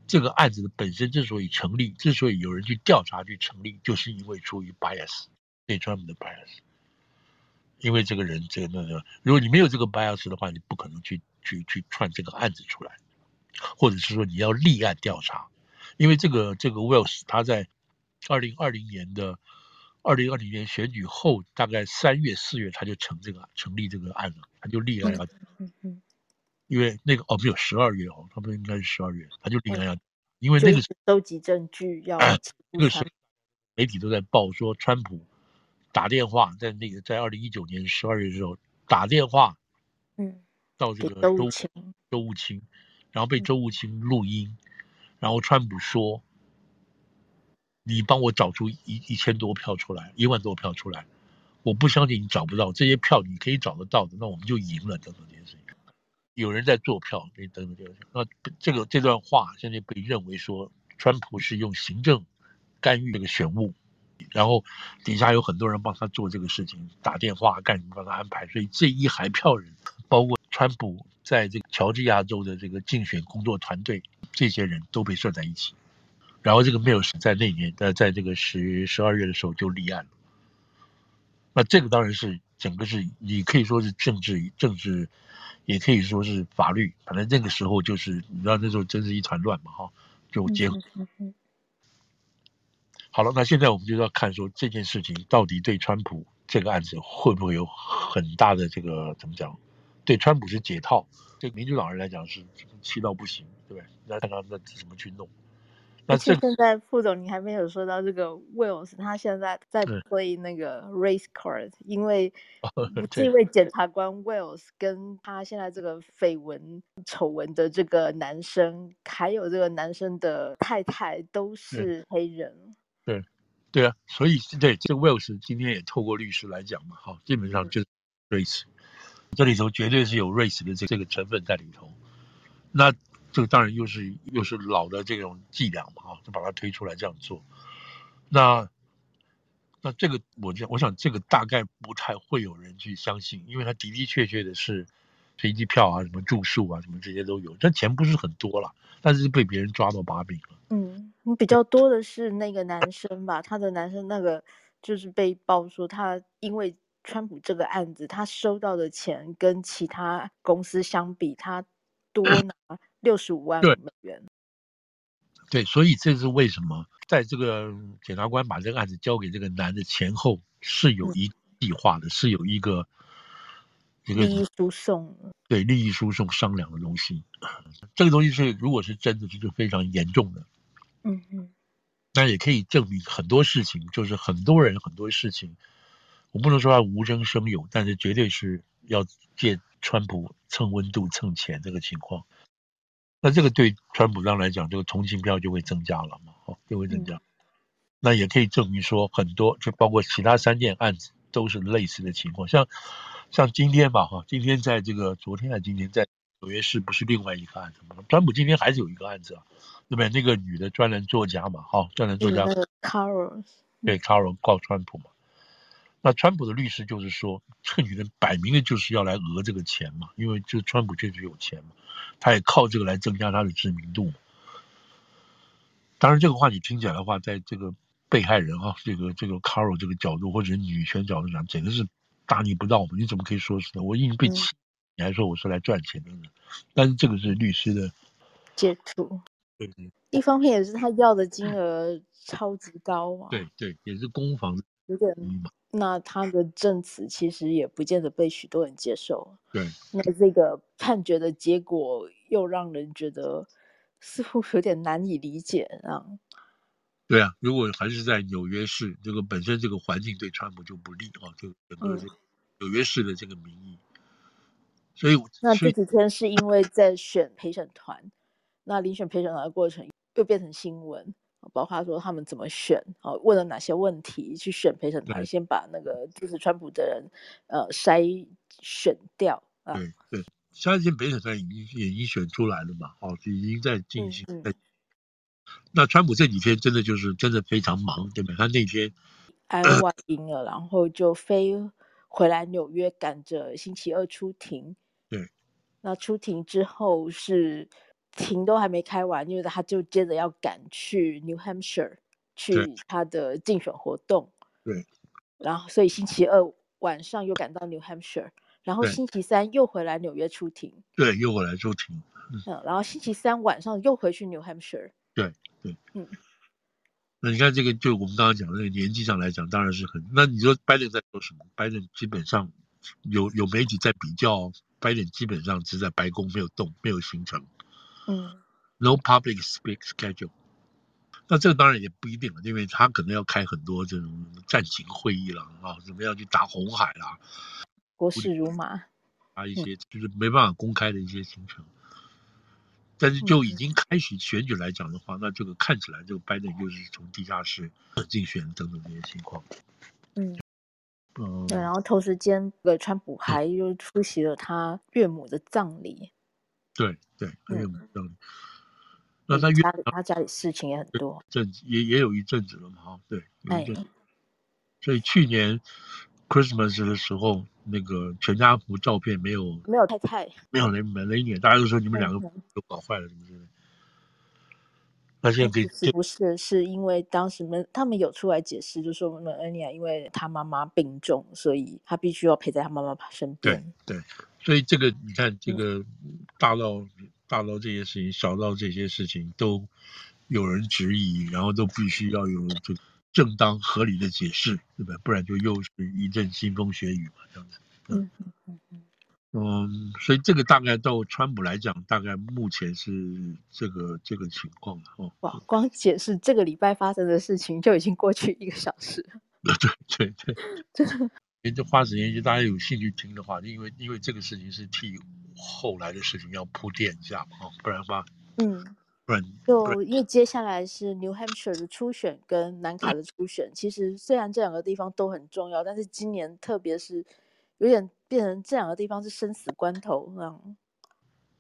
这个案子的本身之所以成立，之所以有人去调查去成立，就是因为出于 bias，对川普的 bias，因为这个人这个那个，如果你没有这个 bias 的话，你不可能去去去串这个案子出来，或者是说你要立案调查，因为这个这个 Wells 他在。二零二零年的二零二零年选举后，大概三月四月，他就成这个成立这个案了，他就立案了，嗯嗯，因为那个哦没有十二月哦，他们应该是十二月，他就立案要，因为那个是收集证据要，那个时候媒体都在报说，川普打电话在那个在二零一九年十二月的时候打电话，嗯，到这个周周务清，然后被周务清录音，然后川普说。你帮我找出一一千多票出来，一万多票出来，我不相信你找不到这些票，你可以找得到的，那我们就赢了。等等这件事情，有人在做票，等等这个，那这个这段话现在被认为说，川普是用行政干预这个选务，然后底下有很多人帮他做这个事情，打电话干什么帮他安排，所以这一海票人，包括川普在这个乔治亚州的这个竞选工作团队，这些人都被算在一起。然后这个 Mills 在那年，呃，在这个十十二月的时候就立案了。那这个当然是整个是，你可以说是政治，政治，也可以说是法律。反正那个时候就是，你知道那时候真是一团乱嘛，哈，就结合。好了，那现在我们就要看说这件事情到底对川普这个案子会不会有很大的这个怎么讲？对川普是解套，对民主党人来讲是气到不行，对不对？那看他那怎么去弄。而且现在副总，你还没有说到这个 Wells，他现在在 play 那个 race card，因为这位检察官 Wells 跟他现在这个绯闻丑闻的这个男生，还有这个男生的太太都是黑人。对，对啊，所以对这个 Wells 今天也透过律师来讲嘛，好，基本上就是 race，这里头绝对是有 race 的这这个成分在里头。那这个当然又是又是老的这种伎俩嘛，啊，就把它推出来这样做。那那这个我觉我想这个大概不太会有人去相信，因为他的的确确的是飞机票啊、什么住宿啊、什么这些都有，但钱不是很多了，但是被别人抓到把柄了。嗯，比较多的是那个男生吧，他的男生那个就是被爆说他因为川普这个案子，他收到的钱跟其他公司相比，他多拿。六十五万美元。对，对，所以这是为什么，在这个检察官把这个案子交给这个男的前后是有一计划的，嗯、是有一个一个利益输送，对利益输送商量的东西。这个东西是如果是真的，这就是非常严重的。嗯嗯，那也可以证明很多事情，就是很多人很多事情，我不能说他无中生有，但是绝对是要借川普蹭温度蹭钱这个情况。那这个对川普上来讲，这个同情票就会增加了嘛，哦，就会增加。嗯、那也可以证明说，很多就包括其他三件案子都是类似的情况。像像今天吧，哈，今天在这个昨天还今天在纽约市不是另外一个案子吗？川普今天还是有一个案子啊，对不对？那个女的专栏作家嘛，哈，专栏作家。Carol。对，Carol 告川普嘛。那川普的律师就是说，这个女人摆明了就是要来讹这个钱嘛，因为这川普确实有钱嘛，他也靠这个来增加他的知名度。当然，这个话你听起来的话，在这个被害人啊，这个这个 Carol 这个角度或者女权角度讲，简直是大逆不道嘛！你怎么可以说是的？我已经被气，你还说我是来赚钱的呢？但是这个是律师的解读。对对。一方面也是他要的金额超级高啊。对对，也是攻防。有点。那他的证词其实也不见得被许多人接受。对，那这个判决的结果又让人觉得似乎有点难以理解啊。对啊，如果还是在纽约市，这个本身这个环境对川普就不利啊，就整个纽约市的这个民意。嗯、所以那这几天是因为在选陪审团，那遴选陪审团的过程又变成新闻。包括说他们怎么选，哦，问了哪些问题去选陪审团，先把那个支持川普的人，呃，筛选掉啊。对对，相信陪审团已经也已经选出来了嘛，哦，已经在进行。嗯嗯、那川普这几天真的就是真的非常忙，对吧？他那天挨 完赢了，然后就飞回来纽约，赶着星期二出庭。对，那出庭之后是。庭都还没开完，因为他就接着要赶去 New Hampshire 去他的竞选活动。对。然后，所以星期二晚上又赶到 New Hampshire，然后星期三又回来纽约出庭。对，又回来出庭。嗯。然后星期三晚上又回去 New Hampshire。对对。嗯。那你看这个，就我们刚刚讲的那个年纪上来讲，当然是很。那你说拜登在做什么？拜登基本上有有媒体在比较，拜登基本上只在白宫没有动，没有行程。嗯，No public speak schedule。那这个当然也不一定了，因为他可能要开很多这种战情会议了啊，怎么样去打红海啦，国事如麻啊，一些就是没办法公开的一些行程。嗯、但是就已经开始选举来讲的话，嗯、那这个看起来这个拜登就是从地下室竞选等等这些情况。嗯嗯，对，然后同时间，呃，川普还又出席了他岳母的葬礼。对对，岳母这样。那他岳他家里事情也很多，阵子也也有一阵子了嘛，哈，对，有一阵子。哎、所以去年 Christmas 的时候，那个全家福照片没有没有太太，没有雷梅雷尼，大家都说你们两个都搞坏了，什么之类的。那现在可以是不是是因为当时们他们有出来解释，就说梅恩尼亚因为他妈妈病重，所以他必须要陪在他妈妈身边。对对。所以这个你看，这个大到大到这些事情，小到这些事情，都有人质疑，然后都必须要有这正当合理的解释，对吧？不然就又是一阵腥风血雨嘛，这样子。嗯嗯嗯所以这个大概到川普来讲，大概目前是这个这个情况了哦。哇，光解释这个礼拜发生的事情就已经过去一个小时了。对 对对，真的。就花时间，就大家有兴趣听的话，因为因为这个事情是替后来的事情要铺垫一下嘛，哦，不然的话，嗯，不然就因为接下来是 New Hampshire 的初选跟南卡的初选，其实虽然这两个地方都很重要，但是今年特别是有点变成这两个地方是生死关头，嗯，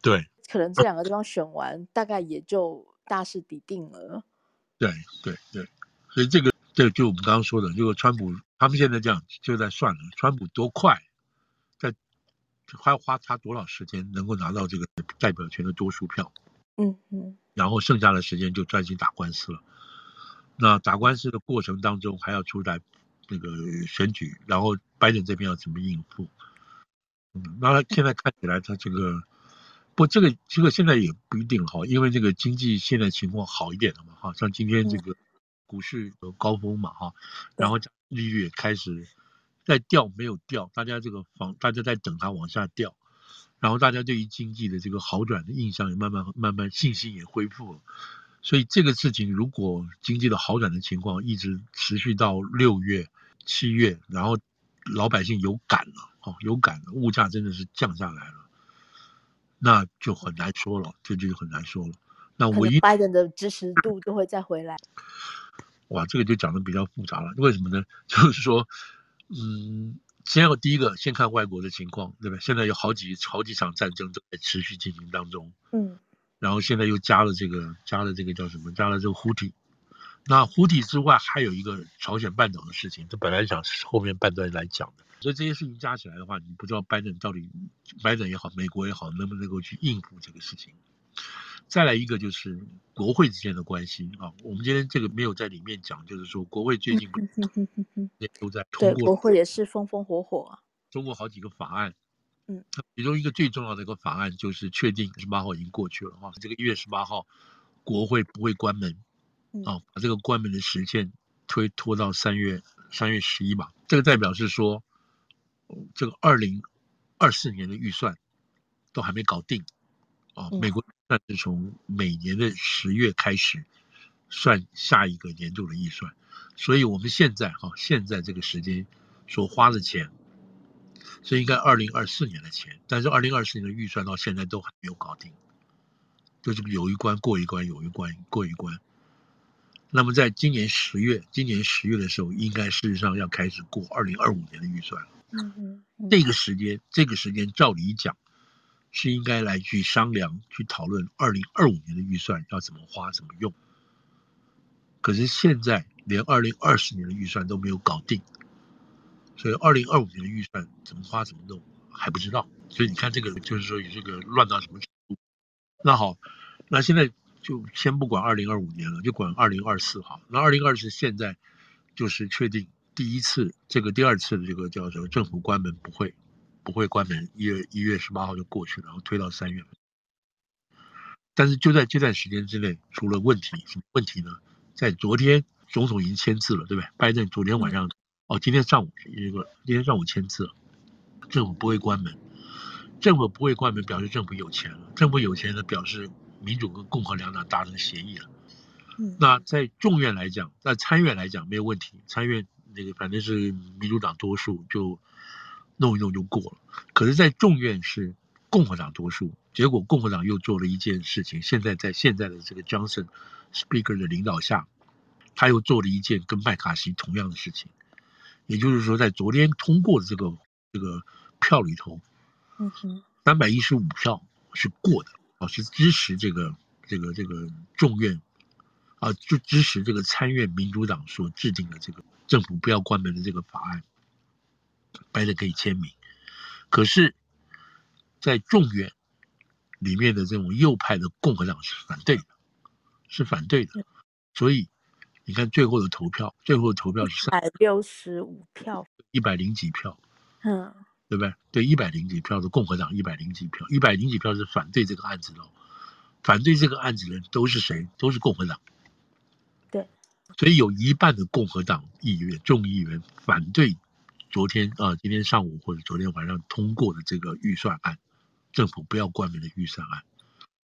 对，可能这两个地方选完，大概也就大势已定了。对对对，所以这个。这就我们刚刚说的，如果川普他们现在这样就在算了，川普多快，在还要花他多少时间能够拿到这个代表权的多数票，嗯嗯，然后剩下的时间就专心打官司了。那打官司的过程当中还要出来那个选举，然后拜登这边要怎么应付？嗯，那他现在看起来他这个不，这个这个现在也不一定哈，因为这个经济现在情况好一点了嘛，哈，像今天这个。嗯股市有高峰嘛，哈，然后利率也开始在掉，没有掉，大家这个房，大家在等它往下掉，然后大家对于经济的这个好转的印象也慢慢慢慢信心也恢复了，所以这个事情如果经济的好转的情况一直持续到六月、七月，然后老百姓有感了，哦，有感了，物价真的是降下来了，那就很难说了，这就很难说了。那唯一拜登的支持度就会再回来。哇，这个就讲的比较复杂了。为什么呢？就是说，嗯，先要第一个先看外国的情况，对吧？现在有好几好几场战争都在持续进行当中，嗯，然后现在又加了这个加了这个叫什么？加了这个胡体。那胡体之外还有一个朝鲜半岛的事情，这本来想后面半段来讲的。所以这些事情加起来的话，你不知道拜登到底拜登也好，美国也好，能不能够去应付这个事情。再来一个就是国会之间的关系啊，我们今天这个没有在里面讲，就是说国会最近也都在通过，国会也是风风火火啊，通过好几个法案，嗯，其中一个最重要的一个法案就是确定十八号已经过去了哈，这个一月十八号国会不会关门啊，把这个关门的时间推拖到三月三月十一吧，这个代表是说这个二零二四年的预算都还没搞定。啊，美国算是从每年的十月开始算下一个年度的预算，所以我们现在哈，现在这个时间所花的钱是应该二零二四年的钱，但是二零二四年的预算到现在都还没有搞定，就是有一关过一关，有一关过一关。那么在今年十月，今年十月的时候，应该事实上要开始过二零二五年的预算了。嗯嗯，这个时间，这个时间照理讲。是应该来去商量、去讨论二零二五年的预算要怎么花、怎么用。可是现在连二零二十年的预算都没有搞定，所以二零二五年的预算怎么花、怎么弄还不知道。所以你看，这个就是说，有这个乱到什么程度？那好，那现在就先不管二零二五年了，就管二零二四哈。那二零二四现在就是确定第一次，这个第二次的这个叫做政府关门不会。不会关门，一月一月十八号就过去了，然后推到三月份。但是就在这段时间之内，出了问题，什么问题呢？在昨天，总统已经签字了，对不对？拜登昨天晚上，哦，今天上午一个，今天上午签字了，政府不会关门。政府不会关门，表示政府有钱了。政府有钱呢，表示民主跟共和两党达成协议了。嗯。那在众院来讲，在参院来讲没有问题，参院那个反正是民主党多数就。弄一弄就过了，可是，在众院是共和党多数，结果共和党又做了一件事情。现在在现在的这个 Johnson Speaker 的领导下，他又做了一件跟麦卡锡同样的事情，也就是说，在昨天通过的这个这个票里头，嗯哼，三百一十五票是过的啊，是支持这个这个这个众院啊，就支持这个参院民主党所制定的这个政府不要关门的这个法案。拜登可以签名，可是，在众院里面的这种右派的共和党是反对的，是反对的。所以你看最后的投票，最后的投票是三百六十五票，一百零几票，嗯，对不对？对，一百零几票的共和党，一百零几票，一百零几票是反对这个案子的，反对这个案子的人都是谁？都是共和党。对，所以有一半的共和党议员、众议员反对。昨天啊、呃，今天上午或者昨天晚上通过的这个预算案，政府不要关门的预算案。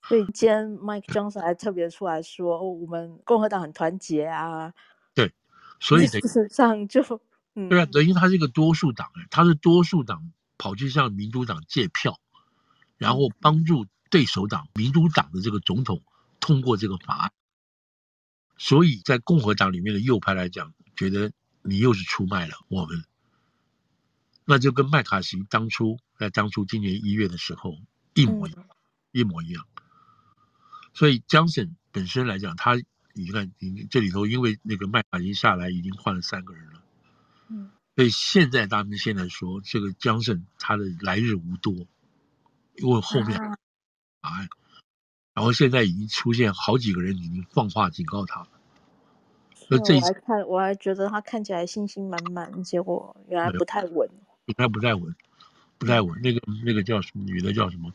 所以今天 Mike Johnson 还特别出来说，哦、我们共和党很团结啊。对，所以事实上就，嗯、对啊，等于他是一个多数党，哎，他是多数党跑去向民主党借票，然后帮助对手党民主党的这个总统通过这个法案。所以在共和党里面的右派来讲，觉得你又是出卖了我们，那就跟麦卡锡当初在当初今年一月的时候一模一样，嗯、一模一样。所以，Johnson 本身来讲，他你看，你这里头因为那个麦卡锡下来，已经换了三个人了。嗯。所以现在他们现在说，这个 Johnson 他的来日无多，因为后面法案，然后现在已经出现好几个人已经放话警告他了。那这一次，我还看，我还觉得他看起来信心满满，结果原来不太稳。原来不太稳，不太稳。那个那个叫什么女的叫什么？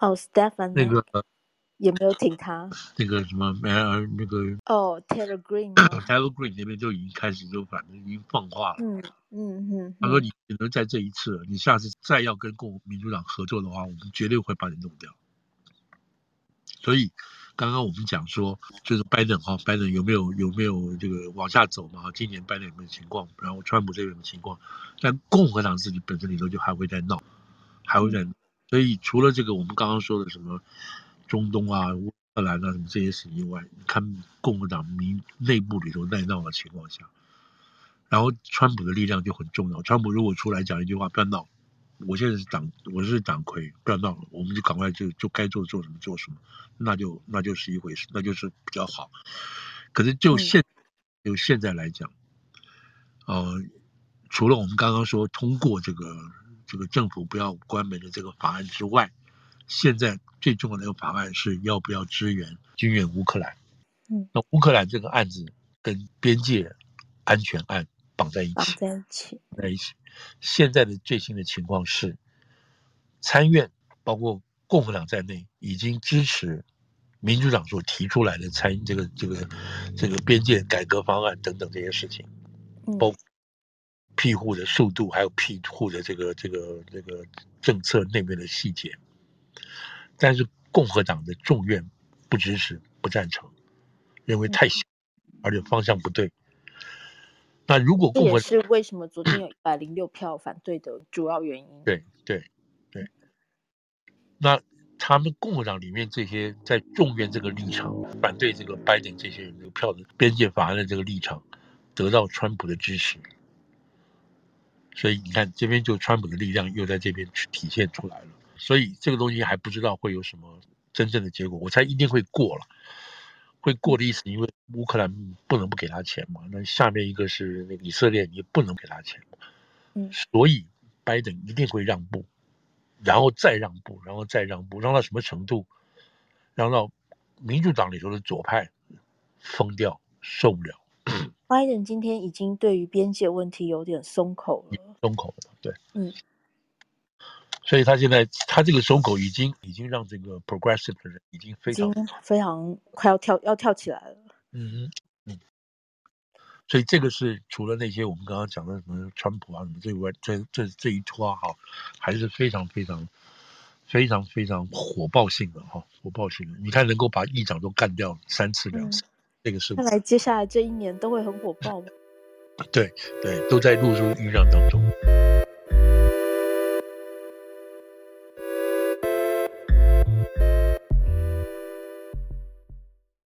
哦，Stephen 那个也没有挺他。那个什么，呃，那个哦，Taylor Green，Taylor Green 那边就已经开始就反正已经放话了。嗯嗯嗯。他说：“你只能在这一次，你下次再要跟共民主党合作的话，我们绝对会把你弄掉。”所以刚刚我们讲说，就是拜登哈，拜登有没有有没有这个往下走嘛？今年拜登有没有情况？然后川普这边的情况？但共和党自己本身里头就还会在闹，还会在。所以除了这个我们刚刚说的什么中东啊、乌克兰啊什么这些事情以外，看共和党民内部里头在闹的情况下，然后川普的力量就很重要。川普如果出来讲一句话，不要闹，我现在是党，我是党魁，不要闹了，我们就赶快就就该做做什么做什么，那就那就是一回事，那就是比较好。可是就现就现在来讲，呃，除了我们刚刚说通过这个。这个政府不要关门的这个法案之外，现在最重要的一个法案是要不要支援军援乌克兰？嗯，那乌克兰这个案子跟边界安全案绑在一起，绑在一起，在一起。现在的最新的情况是，参院包括共和党在内已经支持民主党所提出来的参这个这个这个边界改革方案等等这些事情，包括。庇护的速度，还有庇护的这个这个这个政策那边的细节，但是共和党的众院不支持、不赞成，认为太小，而且方向不对。那如果共和党是为什么昨天有一百零六票反对的主要原因？对对对。那他们共和党里面这些在众院这个立场反对这个拜登这些人这个票的边界法案的这个立场，得到川普的支持。所以你看，这边就川普的力量又在这边去体现出来了。所以这个东西还不知道会有什么真正的结果。我猜一定会过了，会过的意思，因为乌克兰不能不给他钱嘛。那下面一个是那个以色列，你不能给他钱。嗯。所以拜登一定会让步，然后再让步，然后再让步，让到什么程度？让到民主党里头的左派疯掉，受不了。拜登今天已经对于边界问题有点松口了，松口了，对，嗯，所以他现在他这个松口已经已经让这个 progressive 的人已经非常非常快要跳要跳起来了，嗯嗯，所以这个是除了那些我们刚刚讲的什么川普啊什么这以外，这这这一拖哈还是非常非常非常非常火爆性的哈，火爆性的，你看能够把议长都干掉三次两次。嗯这个是，看来接下来这一年都会很火爆。对对，都在陆续酝酿当中。